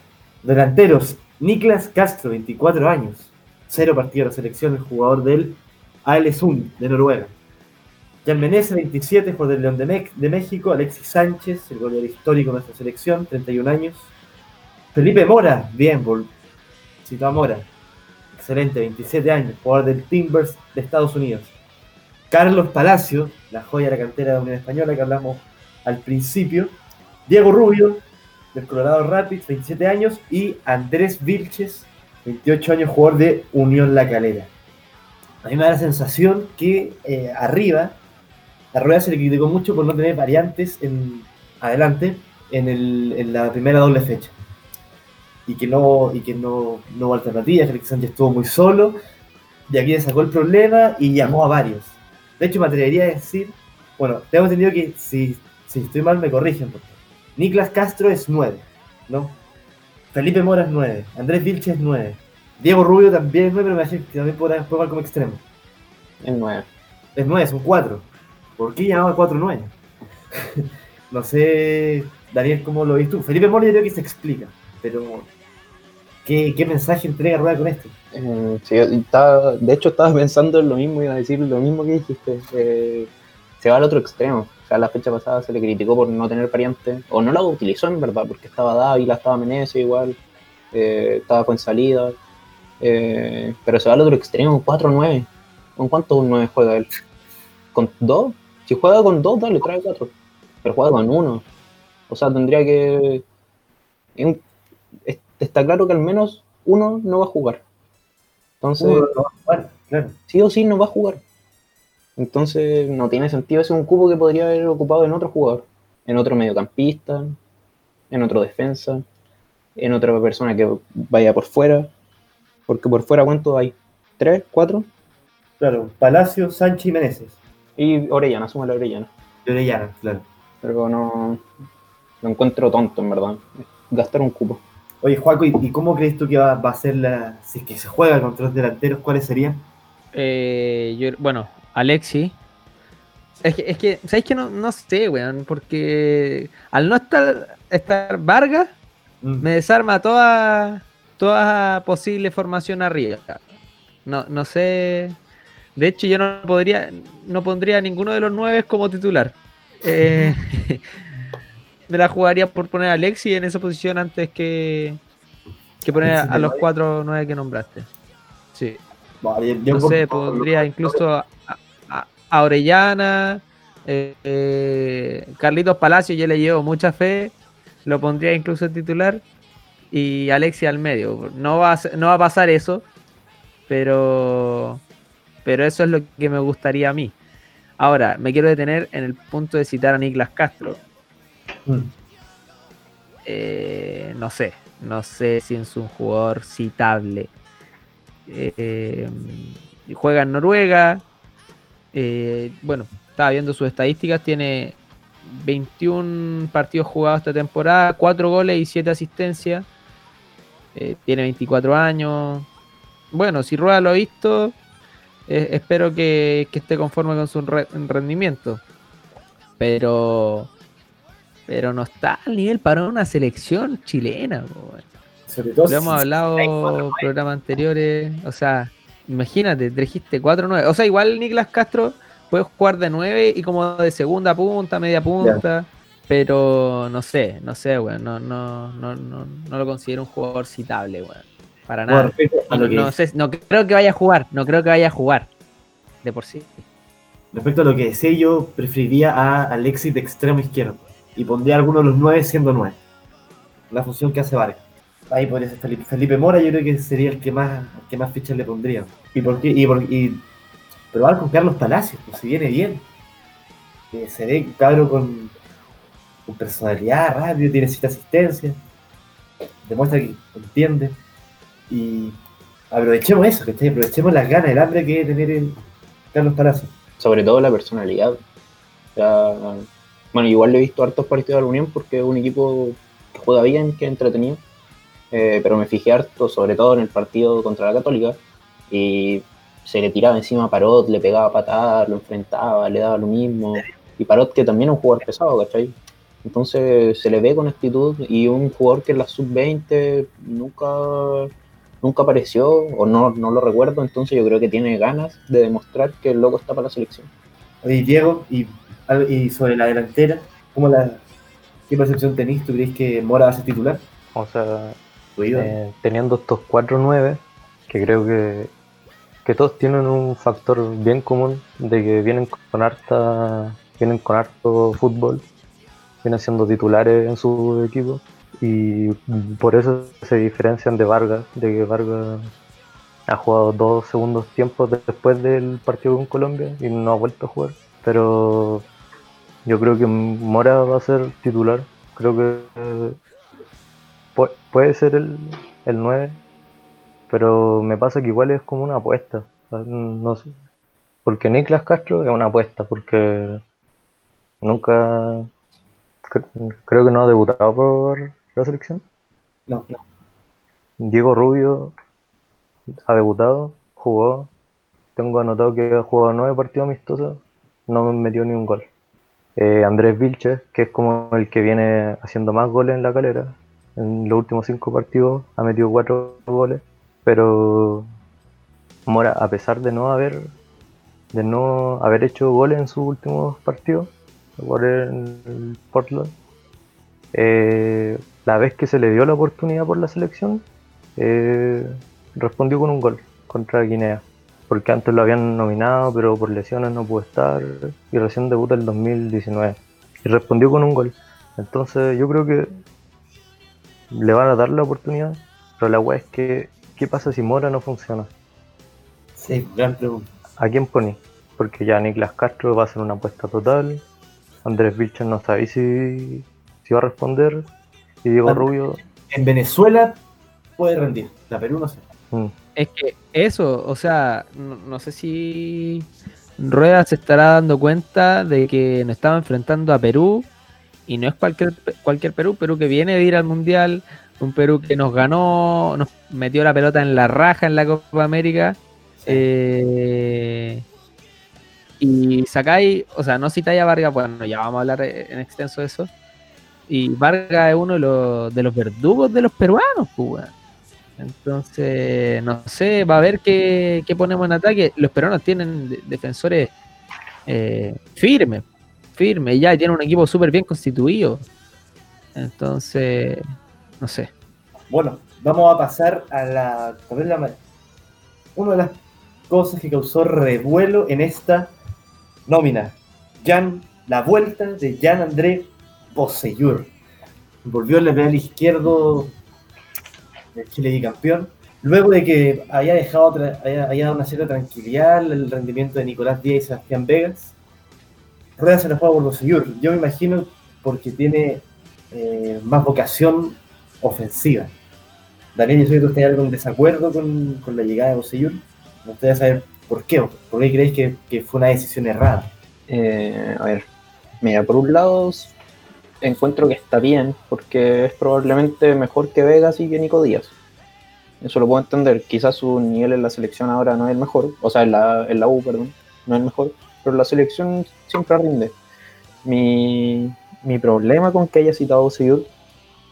delanteros. Niklas Castro, 24 años. Cero partidos de la selección, el jugador del AL Sund de Noruega. Jan Menezes, 27, jugador del León de, de México. Alexis Sánchez, el goleador histórico de nuestra selección, 31 años. Felipe Mora, bien, citó a Mora. Excelente, 27 años, jugador del Timbers de Estados Unidos. Carlos Palacio, la joya de la cantera de la Unión Española que hablamos al principio. Diego Rubio, del Colorado Rapids, 27 años. Y Andrés Vilches, 28 años, jugador de Unión La Calera. A mí me da la sensación que eh, arriba, la rueda se le criticó mucho por no tener variantes en adelante en, el- la primera doble fecha. Y que no, y que no, no hubo alternativas, Alexis Sánchez estuvo muy solo. De aquí le sacó el problema y llamó a varios. De hecho, me atrevería a decir, bueno, tengo entendido que si, si estoy mal me corrigen. por favor. Niklas Castro es 9, ¿no? Felipe Mora es 9, Andrés Vilches es 9, Diego Rubio también es 9, pero me parece que también podrá jugar como extremo. En 9. Es 9, son 4. ¿Por qué llamaba 4-9? no sé, Daniel, cómo lo viste tú. Felipe Mora yo creo que se explica, pero ¿qué, qué mensaje entrega Rueda con esto? Eh, sí, estaba- de hecho, estaba pensando en lo mismo, iba a decir lo mismo que dijiste. eh, se va al otro extremo. Sea, la fecha pasada se le criticó por no tener variante, o no la utilizó en verdad, porque estaba Dávila, estaba Menezes igual, eh, estaba con salida. eh, pero se va al otro extremo, 4-9. ¿Con cuántos 9 juega él? ¿Con 2? Si juega con 2, dale, trae 4. Pero juega con 1. O sea, tendría que. en- es- Está claro que al menos uno no va a jugar. Entonces, no va a jugar, claro. sí o sí no va a jugar. Entonces no tiene sentido ese un cupo que podría haber ocupado en otro jugador, en otro mediocampista, en otro defensa, en otra persona que vaya por fuera. Porque por fuera, ¿cuántos hay? ¿Tres? ¿Cuatro? Claro, Palacio, Sánchez y Meneses. Y Orellana, suma la Orellana. Y Orellana, claro. Pero no lo encuentro tonto, en verdad. Gastar un cupo. Oye, Juaco, ¿y, y cómo crees tú que va, va a ser la. Si es que se juega contra los delanteros, ¿cuáles serían? Eh, yo, bueno, Alexi. Es que, es que ¿sabéis que no, no sé, weón? Porque al no estar, estar Vargas, Mm. me desarma toda, toda posible formación arriba. No, no sé. De hecho, yo no podría, no pondría a ninguno de los nueve como titular. Eh, me la jugaría por poner a Alexi en esa posición antes que, que poner a, a los cuatro nueve que nombraste. Sí. Yo- No sé, pondría incluso a, a- a Orellana, eh, eh, Carlitos Palacio, yo le llevo mucha fe, lo pondría incluso en titular, y Alexia al medio. No va a, no va a pasar eso, pero, pero eso es lo que me gustaría a mí. Ahora, me quiero detener en el punto de citar a Niklas Castro. Mm. Eh, no sé, no sé si es un jugador citable. Eh, juega en Noruega. eh, bueno, estaba viendo sus estadísticas. Tiene 21 partidos jugados esta temporada, 4 goles y 7 asistencias. eh, tiene 24 años. Bueno, si Rueda lo ha visto, espero que, esté conforme con su re- rendimiento. Pero pero no está al nivel para una selección chilena. Sobre todo Lo hemos hablado en programas anteriores. O sea, imagínate, trajiste 4-9. O sea, igual Niklas Castro puede jugar de 9 y como de segunda punta, media punta. Pero no sé, no sé, weón. No, no, no, no, no lo considero un jugador citable, weón. Para nada. No, lo que- no sé, no creo que vaya a jugar. No creo que vaya a jugar. De por sí. respecto a lo que decía, yo preferiría a Alexis de extremo izquierdo y pondría a alguno de los nueve siendo nueve. La función que hace Vargas. Ahí podría ser Felipe, Felipe Mora, yo creo que sería el que más, que más fichas le pondría. ¿Y por qué? Y, por- y probar con Carlos Palacios, pues si viene bien. Eh, se ve cabro con, con personalidad, rápido, tiene cierta asistencia, demuestra que entiende. Y aprovechemos eso, que aprovechemos las ganas, el hambre que debe tener el Carlos Palacios. sobre todo la personalidad. Sea, bueno, igual le he visto hartos partidos de la Unión porque es un equipo que juega bien, que es entretenido. Eh, pero me fijé harto, sobre todo en el partido contra la Católica, y se le tiraba encima a Parot, le pegaba patadas, lo enfrentaba, le daba lo mismo. Y Parot, que también es un jugador pesado, ¿cachai? Entonces se le ve con actitud y un jugador que en la sub-20 nunca, nunca apareció o no, no lo recuerdo, entonces yo creo que tiene ganas de demostrar que el loco está para la selección. Oye, Diego, y, y sobre la delantera, ¿cómo la, ¿qué percepción tenéis? ¿Tú crees que Mora va a ser titular? O sea. Eh, teniendo estos 4-9, que creo que, que todos tienen un factor bien común de que vienen con harta vienen con harto fútbol, vienen siendo titulares en su equipo y por eso se diferencian de Vargas, de que Vargas ha jugado dos segundos tiempos después del partido con Colombia y no ha vuelto a jugar. Pero yo creo que Mora va a ser titular. Creo que pu- puede ser el, el 9, pero me pasa que igual es como una apuesta. No sé. Porque Niklas Castro es una apuesta, porque nunca cre- creo que no ha debutado por la selección. No, no. Diego Rubio ha debutado, jugó. Tengo anotado que ha jugado nueve partidos amistosos, no me metió ni un gol. Eh, Andrés Vilches, que es como el que viene haciendo más goles en la calera, en los últimos cinco partidos ha metido cuatro goles, pero Mora, a pesar de no haber de no haber hecho goles en sus últimos partidos, en el Portland, eh, la vez que se le dio la oportunidad por la selección, eh, respondió con un gol contra Guinea. Porque antes lo habían nominado, pero por lesiones no pudo estar. Y recién debuta el 2019. Y respondió con un gol. Entonces yo creo que le van a dar la oportunidad. Pero la weá es que, ¿qué pasa si Mora no funciona? Sí, gran pregunta. ¿A quién poní? Porque ya Niklas Castro va a ser una apuesta total. Andrés Vilches no sabe si, si va a responder. Y Diego Ah. Rubio. En Venezuela puede rendir, la Perú no sé. mm, Es que eso, o sea, no, no sé si Rueda se estará dando cuenta de que nos estaba enfrentando a Perú y no es cualquier, cualquier Perú, Perú que viene de ir al Mundial, un Perú que nos ganó, nos metió la pelota en la raja en la Copa América. eh, y sacáis, o sea, no citáis a Vargas, bueno, ya vamos a hablar en extenso de eso. Y Vargas es uno de los, de los verdugos de los peruanos, pues, weón. Entonces, no sé, va a ver qué, qué ponemos en ataque. Los peruanos tienen de- defensores eh, firmes, firmes, y ya y tienen un equipo súper bien constituido. Entonces, no sé. Bueno, vamos a pasar a la, la una de las cosas que causó revuelo en esta nómina. Jan, la vuelta de Jan André Boseyur. Volvió el lateral izquierdo del Chile bicampeón. Luego de que había dejado había, había dado una cierta tranquilidad el rendimiento de Nicolás Díaz y Sebastián Vegas, Rueda se juega por Boseyur. Yo me imagino porque tiene eh, más vocación ofensiva. Daniel, yo sé que tú algo en desacuerdo con, con la llegada de Boseyur. Me gustaría saber por qué. ¿Por qué creéis que, que fue una decisión errada? Eh, a ver, mira, por un lado encuentro que está bien, porque es probablemente mejor que Vegas y que Nico Díaz. Eso lo puedo entender. Quizás su nivel en la selección ahora no es el mejor, o sea, en la, en la U, perdón, no es el mejor, pero la selección siempre rinde. Mi, mi problema con que haya citado a Boseyur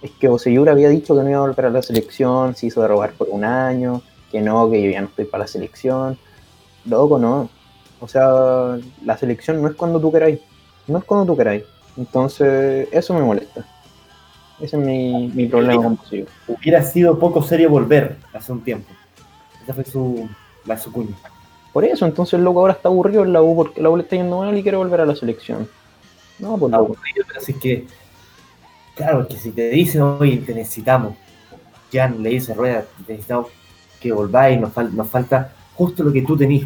es que Boseyur había dicho que no iba a volver a la selección, se hizo robar por un año, que no, que yo ya no estoy para la selección. Loco, no. O sea, la selección no es cuando tú queráis, no es cuando tú queráis. Entonces, eso me molesta. Ese es mi, mi problema con Boseyur. Hubiera sido poco serio volver hace un tiempo. Esa fue su, la su cuña. Por eso, entonces el loco ahora está aburrido en la U porque la U le está yendo mal y quiere volver a la selección. No, pues aburrido, pero así que, claro, que si te dicen, oye, te necesitamos, ya le dice Rueda, te necesitamos que volváis, nos, fal- nos falta justo lo que tú tenís.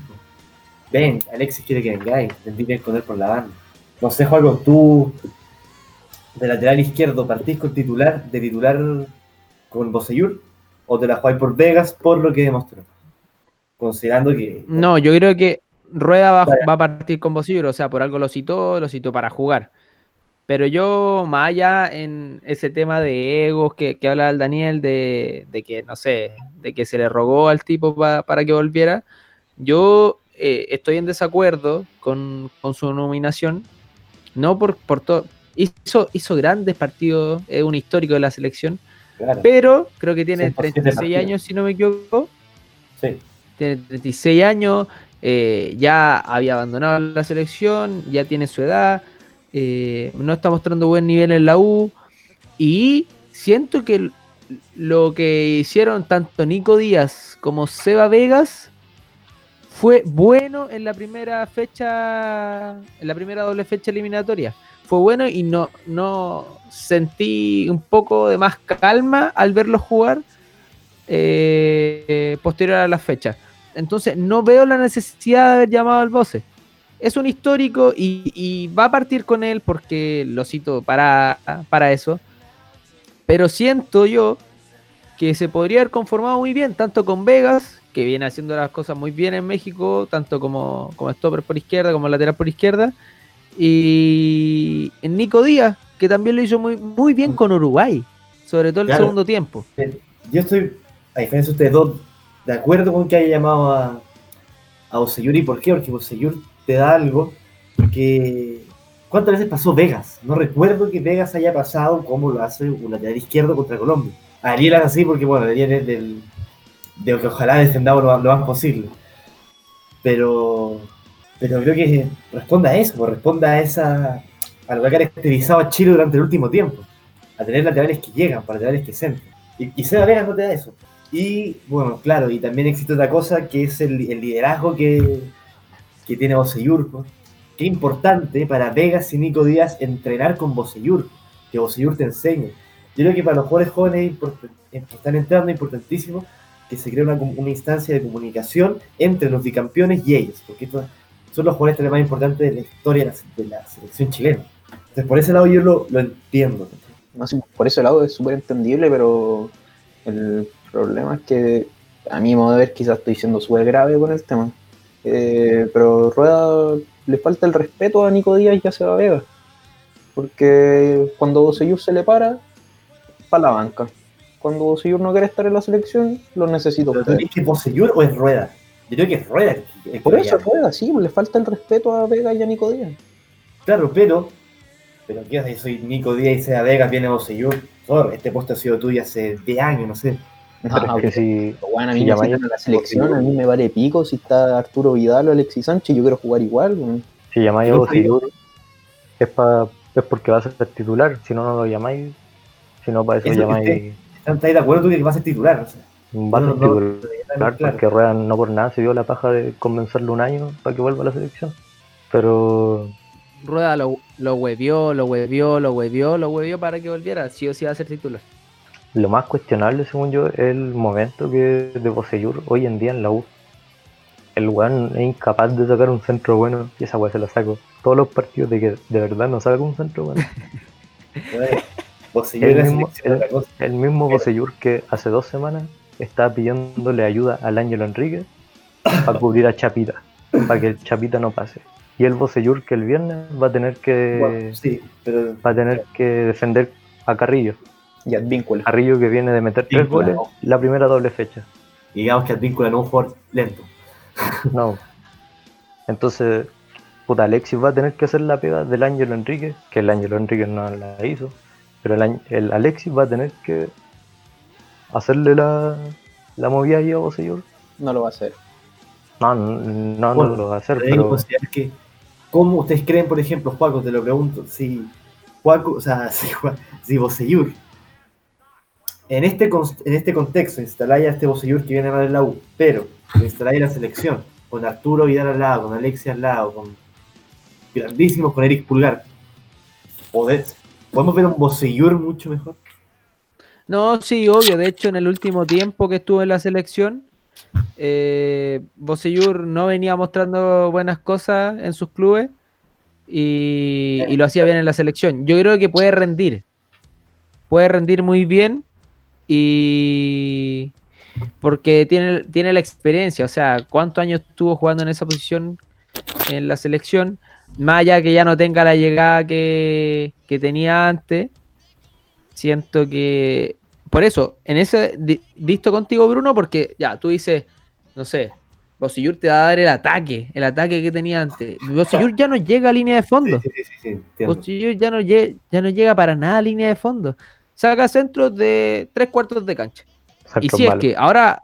Ven, Alexis quiere que vengáis, tendrí bien con él por la banda. No sé, tú de lateral izquierdo partís con titular, de titular con Boseyur, o te la jugáis por Vegas por lo que demostró. Considerando que No, yo creo que Rueda va, va a partir con Bosillur, o sea, por algo lo citó, lo citó para jugar. Pero yo, más allá en ese tema de egos que, que habla el Daniel, de, de que, no sé, de que se le rogó al tipo pa- para que volviera, yo eh, estoy en desacuerdo con, con su nominación, no por, por todo. Hizo, hizo grandes partidos, es un histórico de la selección, claro, pero creo que tiene 100% 36 partido. años, si no me equivoco sí. Tiene 36 años, eh, ya había abandonado la selección, ya tiene su edad, eh, no está mostrando buen nivel en la U y siento que lo que hicieron tanto Nico Díaz como Seba Vegas fue bueno en la primera fecha, en la primera doble fecha eliminatoria. Fue bueno y no, no sentí un poco de más calma al verlos jugar eh, posterior a la fecha. Entonces, no veo la necesidad de haber llamado al Bose. Es un histórico y, y va a partir con él porque lo cito para, para eso. Pero siento yo que se podría haber conformado muy bien, tanto con Vegas, que viene haciendo las cosas muy bien en México, tanto como, como stopper por izquierda, como lateral por izquierda, y en Nico Díaz, que también lo hizo muy, muy bien con Uruguay, sobre todo en el Claro. segundo tiempo. Yo estoy, a diferencia de ustedes dos, de acuerdo con que haya llamado a, a Oseyuri. ¿Por qué? Porque Oseyur te da algo que... ¿Cuántas veces pasó Vegas? No recuerdo que Vegas haya pasado como lo hace un lateral izquierdo contra Colombia. Ariel es así porque, bueno, Ariel es del, de que ojalá defendamos lo, lo más posible. Pero, pero creo que responda a eso, pues, responda a esa a lo que ha caracterizado a Chile durante el último tiempo. A tener laterales que llegan, para laterales que centran. Y, y Seba Vegas no te da eso. Y bueno, claro, y también existe otra cosa que es el, el liderazgo que, que tiene Boseyur. Qué importante para Vegas y Nico Díaz entrenar con Boseyur, que Boseyur te enseñe. Yo creo que para los jugadores jóvenes que están entrando es importantísimo que se cree una, una instancia de comunicación entre los bicampeones y ellos, porque estos son los jugadores más importantes de la historia de la, de la selección chilena. Entonces, por ese lado yo lo, lo entiendo. No por ese lado es súper entendible, pero el problema es que a mi modo de ver quizás estoy siendo súper grave con el tema. Eh, pero Rueda le falta el respeto a Nico Díaz y a Seba Vega. Porque cuando Boseyur se le para, para la banca. Cuando Boseyur no quiere estar en la selección, lo necesito. ¿Pero dices que es Boseyur o es Rueda? Yo creo que es Rueda. Por eso llama. Rueda, sí, le falta el respeto a Vega y a Nico Díaz. Claro, pero. Pero ¿qué? Soy Nico Díaz y Sea Vegas, viene Boseyur. Por, este puesto ha sido tuyo hace 10 años, no sé. No, es que si, bueno, a mí si me llamáis- citan a la selección, a mí me vale pico si está Arturo Vidal o Alexis Sánchez, yo quiero jugar igual. si llamáis a Boseyur, es, pa- es porque va a ser titular, si no, no lo llamáis. Si no, para eso Eso llamáis ¿Estás ahí de acuerdo tú que va a ser titular? O sea, va a no, ser no, titular. claro, porque Rueda no por nada se dio la paja de convencerlo un año para que vuelva a la selección. Pero Rueda lo, lo huevió, lo huevió, lo huevió, lo huevió para que volviera. Sí o sí va a ser titular. Lo más cuestionable, según yo, es el momento que de Boseyur hoy en día en la U. El weón es incapaz de sacar un centro bueno y esa weá se la saco. Todos los partidos de que de verdad no saca un centro bueno. El mismo-. El mismo que hace dos semanas estaba pidiéndole ayuda al Ángelo Enrique para cubrir a Chapita, para que el Chapita no pase. Y el Boseyur que el viernes va a tener que Bueno, sí, pero va a tener que defender a Carrillo. Y Advíncula. Carrillo que viene de meter tres goles ¿no? la primera doble fecha. digamos que Advíncula no es un jugador lento. No. Entonces, puta, Alexis va a tener que hacer la pega del Ángelo Enrique, que el Ángelo Enrique no la hizo, pero el, el Alexis va a tener que hacerle la, la movida ahí a Bosellur. No lo va a hacer. No, no, no, Bueno, no lo va a hacer, Pero que pero considerar que, ¿cómo ustedes creen, por ejemplo, Juaco, te lo pregunto, si Juaco, o sea, si, si Boseyur, en este, en este contexto, instaláis a este Boseyur que viene mal en la U, pero instaláis la selección, con Arturo Vidal al lado, con Alexia al lado, con grandísimos, con Eric Pulgar. ¿Podés- ¿Podemos ver un Boseyur mucho mejor? No, sí, obvio. De hecho, en el último tiempo que estuvo en la selección, eh, no venía mostrando buenas cosas en sus clubes y, y lo hacía bien en la selección. Yo creo que puede rendir. Puede rendir muy bien y porque tiene, tiene la experiencia. O sea, ¿cuántos años estuvo jugando en esa posición en la selección? Más allá que ya no tenga la llegada que, que tenía antes, siento que por eso, en ese visto contigo, Bruno, porque ya tú dices, no sé, Bosillur te va a dar el ataque, el ataque que tenía antes. Bosillur ya no llega a línea de fondo. Sí, sí. Bosillur ya no, ya no llega para nada a línea de fondo. Saca centros de tres cuartos de cancha. Y si es que ahora.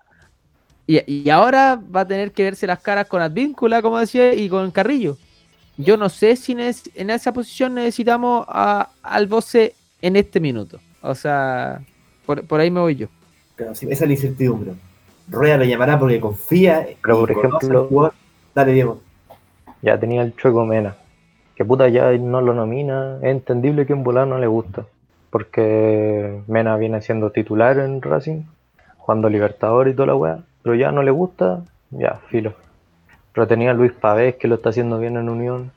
Y, y ahora va a tener que verse las caras con Advíncula, como decía, y con Carrillo. Yo no sé si en esa posición necesitamos a, al Bose en este minuto. O sea, por, por ahí me voy yo. Pero sí, esa es la incertidumbre. Rueda lo llamará porque confía. Pero, y por ejemplo-. Dale, Diego. Ya tenía el Chueco Mena. Que puta ya no lo nomina. Es entendible que en volar no le gusta. Porque Mena viene siendo titular en Racing. Jugando Libertadores y toda la weá. Pero ya no le gusta. Ya, filo. Pero tenía a Luis Pavés que lo está haciendo bien en Unión.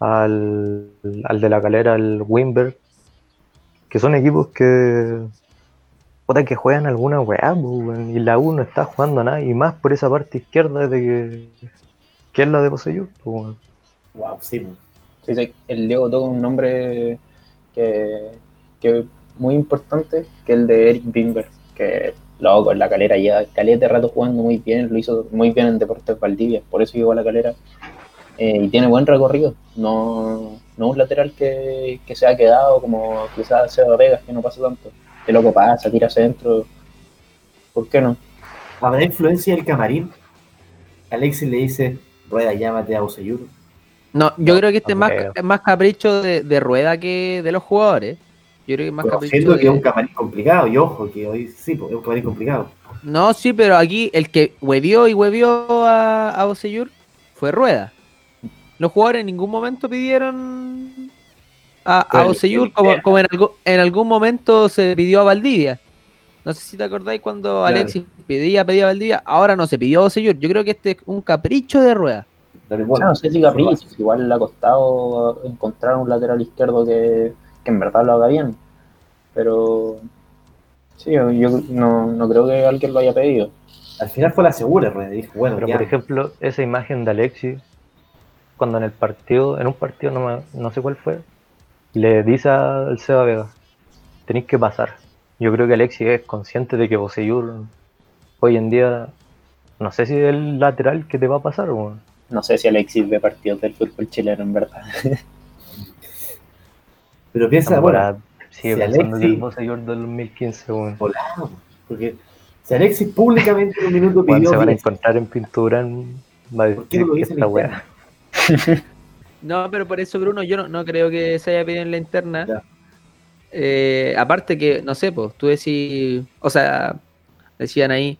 Al, al de la calera, el Wimber. Que son equipos que. Puta que juegan alguna weá, y la U no está jugando nada. Y más por esa parte izquierda de que. que es la de Poseyur, po, weón. Wow. Sí, sí, el Diego toca un nombre que, que es muy importante, que el de Eric Bimber, que loco en la calera ya caleta de rato jugando muy bien, lo hizo muy bien en Deportes Valdivia, por eso llegó a la calera. Eh, y tiene buen recorrido, no, no un lateral que, que se ha quedado como quizás Seba Vegas, que no pasa tanto. Que loco pasa, tira centro. ¿Por qué no? ¿Habrá influencia del camarín? Alexis le dice, Rueda, llámate a Boseyur. No, yo creo que este es más, más capricho de, de rueda que de los jugadores. Yo creo que es más capricho Conociendo que es un camarín complicado, y ojo, que hoy sí, pues, es un camarín complicado. No, sí, pero aquí el que huevió y huevió a, a fue Rueda. Los jugadores en ningún momento pidieron a, a como, como en, algo- en algún momento se pidió a Valdivia. No sé si te acordáis cuando Claro. Alexis pedía, pedía a Valdivia, ahora no se pidió a Boseyur. Yo creo que este es un capricho de Rueda. Bueno, no sé si capricho, igual le ha costado encontrar un lateral izquierdo que, que en verdad lo haga bien. Pero sí, yo, yo no, no creo que alguien lo haya pedido. al final fue la segura, Rueda. Dijo, bueno, Pero ya. por ejemplo, esa imagen de Alexis, cuando en el partido, en un partido, no, me- no sé cuál fue, le dice al Seba Vega, tenéis que pasar. Yo creo que Alexis es consciente de que Boseyur hoy en día, no sé si es el lateral que te va a pasar, weón. No sé si Alexis ve partidos del fútbol chileno, en verdad. Pero piensa, bueno, sigue si pensando que el Alexis- Boseyur del 2015, weón. volado. Porque si Alexis públicamente en un minuto pidió se van a 10, encontrar en pintura en... ¿por qué no lo que dice en esta? No, pero por eso, Bruno, yo no, no creo que se haya pedido en la interna. Eh, aparte que, no sé, pues, tú decís, o sea, decían ahí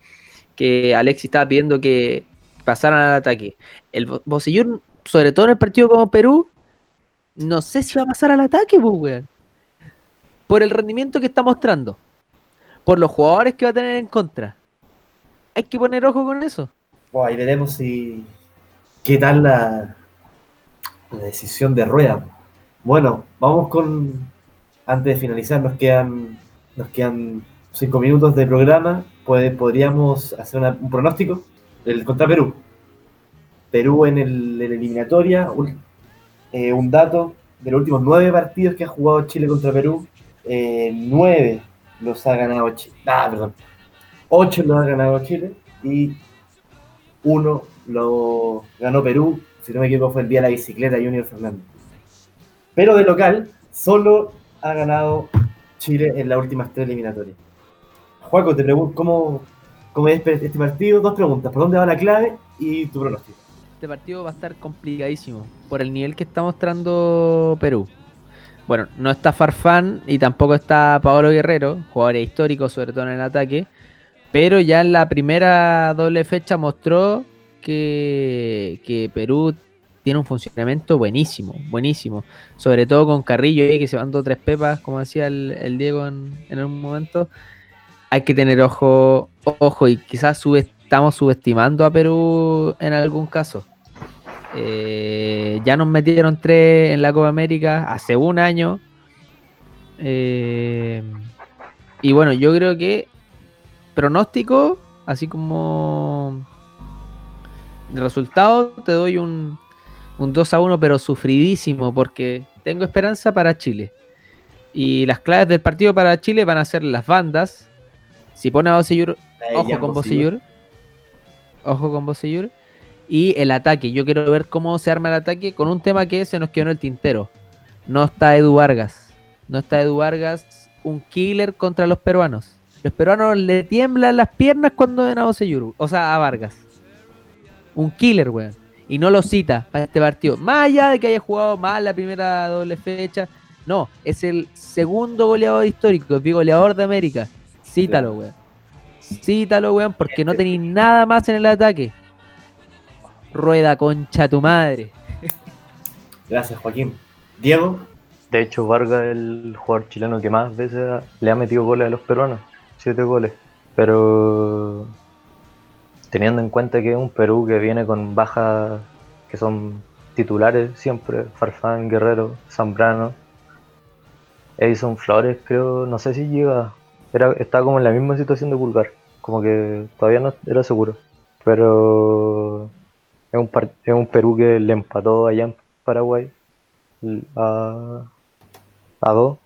que Alexis estaba pidiendo que pasaran al ataque. El Bo- Bocellur, sobre todo en el partido como Perú, no sé si va a pasar al ataque, pues. Por el rendimiento que está mostrando. Por los jugadores que va a tener en contra. Hay que poner ojo con eso. Bueno, ahí veremos si qué tal la, decisión de Rueda. Bueno, vamos con antes de finalizar nos quedan nos quedan cinco minutos de programa. Pues podríamos hacer un pronóstico del contra Perú. Perú en, el, en eliminatoria, eh, un dato de los últimos nueve partidos que ha jugado Chile contra Perú, eh, nueve los ha ganado Chile. Ah, perdón. Ocho los ha ganado Chile y uno lo ganó Perú, si no me equivoco fue el día de la bicicleta Junior Fernández. Pero de local, solo ha ganado Chile en las últimas tres eliminatorias. Juaco, te pregunto, ¿cómo, cómo es este partido? Dos preguntas, ¿por dónde va la clave y tu pronóstico? Este partido va a estar complicadísimo por el nivel que está mostrando Perú. Bueno, no está Farfán y tampoco está Paolo Guerrero, jugadores históricos, sobre todo en el ataque. Pero ya en la primera doble fecha mostró que, Perú tiene un funcionamiento buenísimo, buenísimo. Sobre todo con Carrillo ahí, que se mandó tres pepas, como decía el, el Diego en, un momento. Hay que tener ojo, ojo, y quizás sube- estamos subestimando a Perú en algún caso. Eh, ya nos metieron tres en la Copa América hace un año. Eh, y bueno, yo creo que pronóstico, así como resultado, te doy un, un 2 a 1, pero sufridísimo, porque tengo esperanza para Chile. Y las claves del partido para Chile van a ser las bandas. Si pone a Bocellur, ojo con Bocellur. Ojo con Bocellur. Y el ataque. Yo quiero ver cómo se arma el ataque con un tema que se nos quedó en el tintero. No está Edu Vargas. No está Edu Vargas, un killer contra los peruanos. Los peruanos le tiemblan las piernas cuando ven a Bocellur. O sea, a Vargas. Un killer, weón. Y no lo cita para este partido. Más allá de que haya jugado mal la primera doble fecha. No, es el segundo goleador histórico, es goleador de América. Cítalo, weón. Cítalo, weón, porque no tenéis nada más en el ataque. Rueda concha tu madre. Gracias, Joaquín. Diego, De hecho, Vargas es el jugador chileno que más veces ha- le ha metido goles a los peruanos. Siete goles. Pero teniendo en cuenta que es un Perú que viene con bajas que son titulares siempre, Farfán, Guerrero, Zambrano, Edison Flores, creo, no sé si llega, era, estaba como en la misma situación de Pulgar, como que todavía no era seguro, pero es un, es un Perú que le empató allá en Paraguay a, a dos,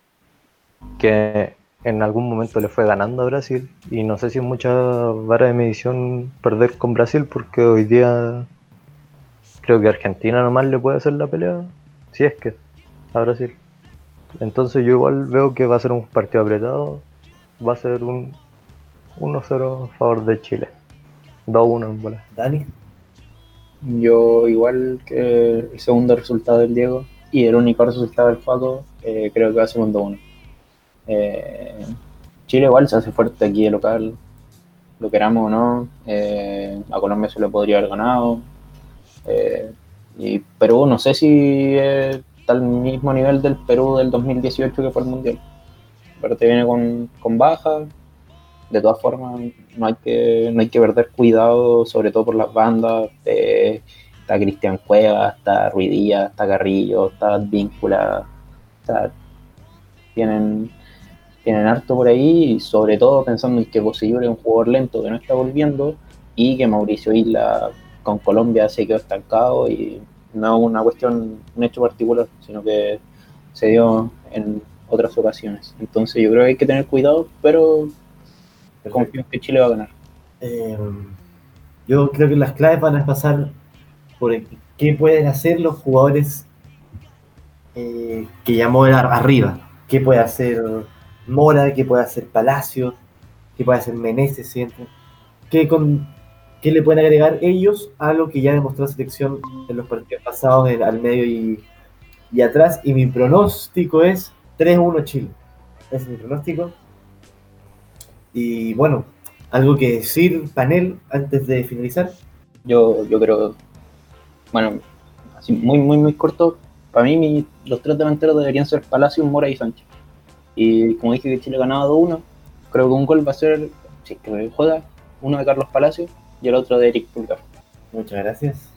que en algún momento le fue ganando a Brasil y no sé si es mucha vara de medición perder con Brasil porque hoy día creo que Argentina nomás le puede hacer la pelea, si es que a Brasil. Entonces yo igual veo que va a ser un partido apretado, va a ser un 1-0 a favor de Chile, 2-1 en bola. Dani. Yo, igual que el segundo resultado del Diego y el único resultado del Paco, eh, creo que va a ser un 2-1. Eh, Chile igual se hace fuerte aquí de local, lo queramos o no. Eh, a Colombia se le podría haber ganado. Y Perú, no sé si está al mismo nivel del Perú del 2018 que fue el Mundial. Pero te viene con, con baja. De todas formas, no hay que, no hay que perder cuidado, sobre todo por las bandas. Eh, está Cristian Cuevas, está Ruidilla, está Carrillo, está Víncula. Está, tienen, tienen harto por ahí y sobre todo pensando en que Bocellur es un jugador lento que no está volviendo y que Mauricio Isla con Colombia se quedó estancado y no una cuestión, un hecho particular, sino que se dio en otras ocasiones. Entonces yo creo que hay que tener cuidado, pero confío en que Chile va a ganar. Eh, yo creo que las claves van a pasar por el- qué pueden hacer los jugadores eh, que llamó ar- arriba. ¿Qué puede hacer Mora? ¿Qué puede hacer Palacio? ¿Qué puede hacer Meneses siempre? ¿Qué, con, ¿Qué le pueden agregar ellos a lo que ya demostró la selección en los partidos pasados en- al medio y, y atrás? Y mi pronóstico es 3-1 Chile. Ese es mi pronóstico. Y bueno, algo que decir, panel, antes de finalizar. Yo, yo creo, bueno, así muy, muy, muy corto, para mí mi- los tres delanteros deberían ser Palacio, Mora y Sánchez. Y como dije que Chile ganaba 2-1, creo que un gol va a ser, si es que juega, uno de Carlos Palacio y el otro de Eric Pulgar. Muchas gracias.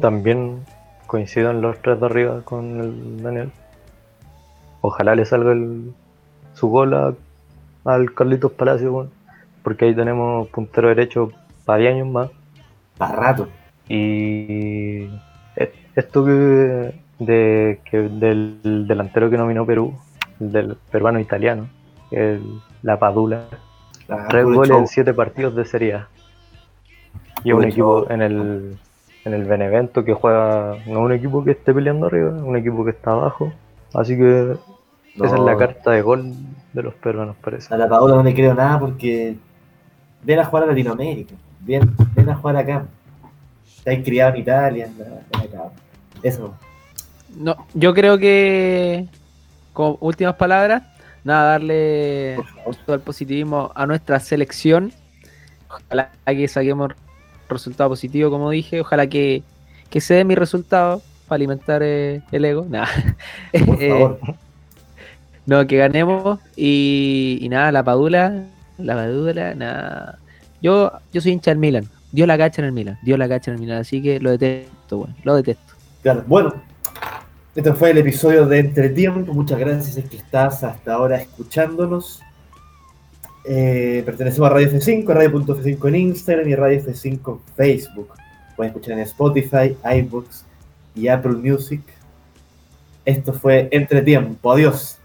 También coincidan los tres de arriba con el Daniel. Ojalá le salga el, su gol a- al Carlitos Palacio, porque ahí tenemos puntero derecho para 10 años más. Para rato. Y e- esto que, de, que del delantero que nominó Perú, el del peruano italiano, el, la Padula, La- tres goles show. en siete partidos de Serie A. Y un equipo show. en el, en el Benevento que juega, no es un equipo que esté peleando arriba, es un equipo que está abajo. Así que esa es la carta de gol de los peruanos, parece. A la Paola no le creo nada porque ven a jugar a Latinoamérica. Ven, ven a jugar acá. Está criado en Italia. ven acá. Eso. No, yo creo que, como últimas palabras, nada, darle todo el positivismo a nuestra selección. Ojalá que saquemos resultado positivo, como dije. Ojalá que, que se dé mi resultado para alimentar eh, el ego. Nada. Por favor. No, que ganemos. Y, nada, la Padula, la Padula, nada. Yo, yo soy hincha del Milan. Dio la cacha en el Milan. Dio la cacha en el Milan. Así que lo detesto, bueno, lo detesto. Claro, bueno, este fue el episodio de Entretiempo. Muchas gracias es que estás hasta ahora escuchándonos. Eh, pertenecemos a Radio F5, Radio.f5 en Instagram y Radio F5 en Facebook. Pueden escuchar en Spotify, iBooks y Apple Music. Esto fue Entretiempo. Adiós.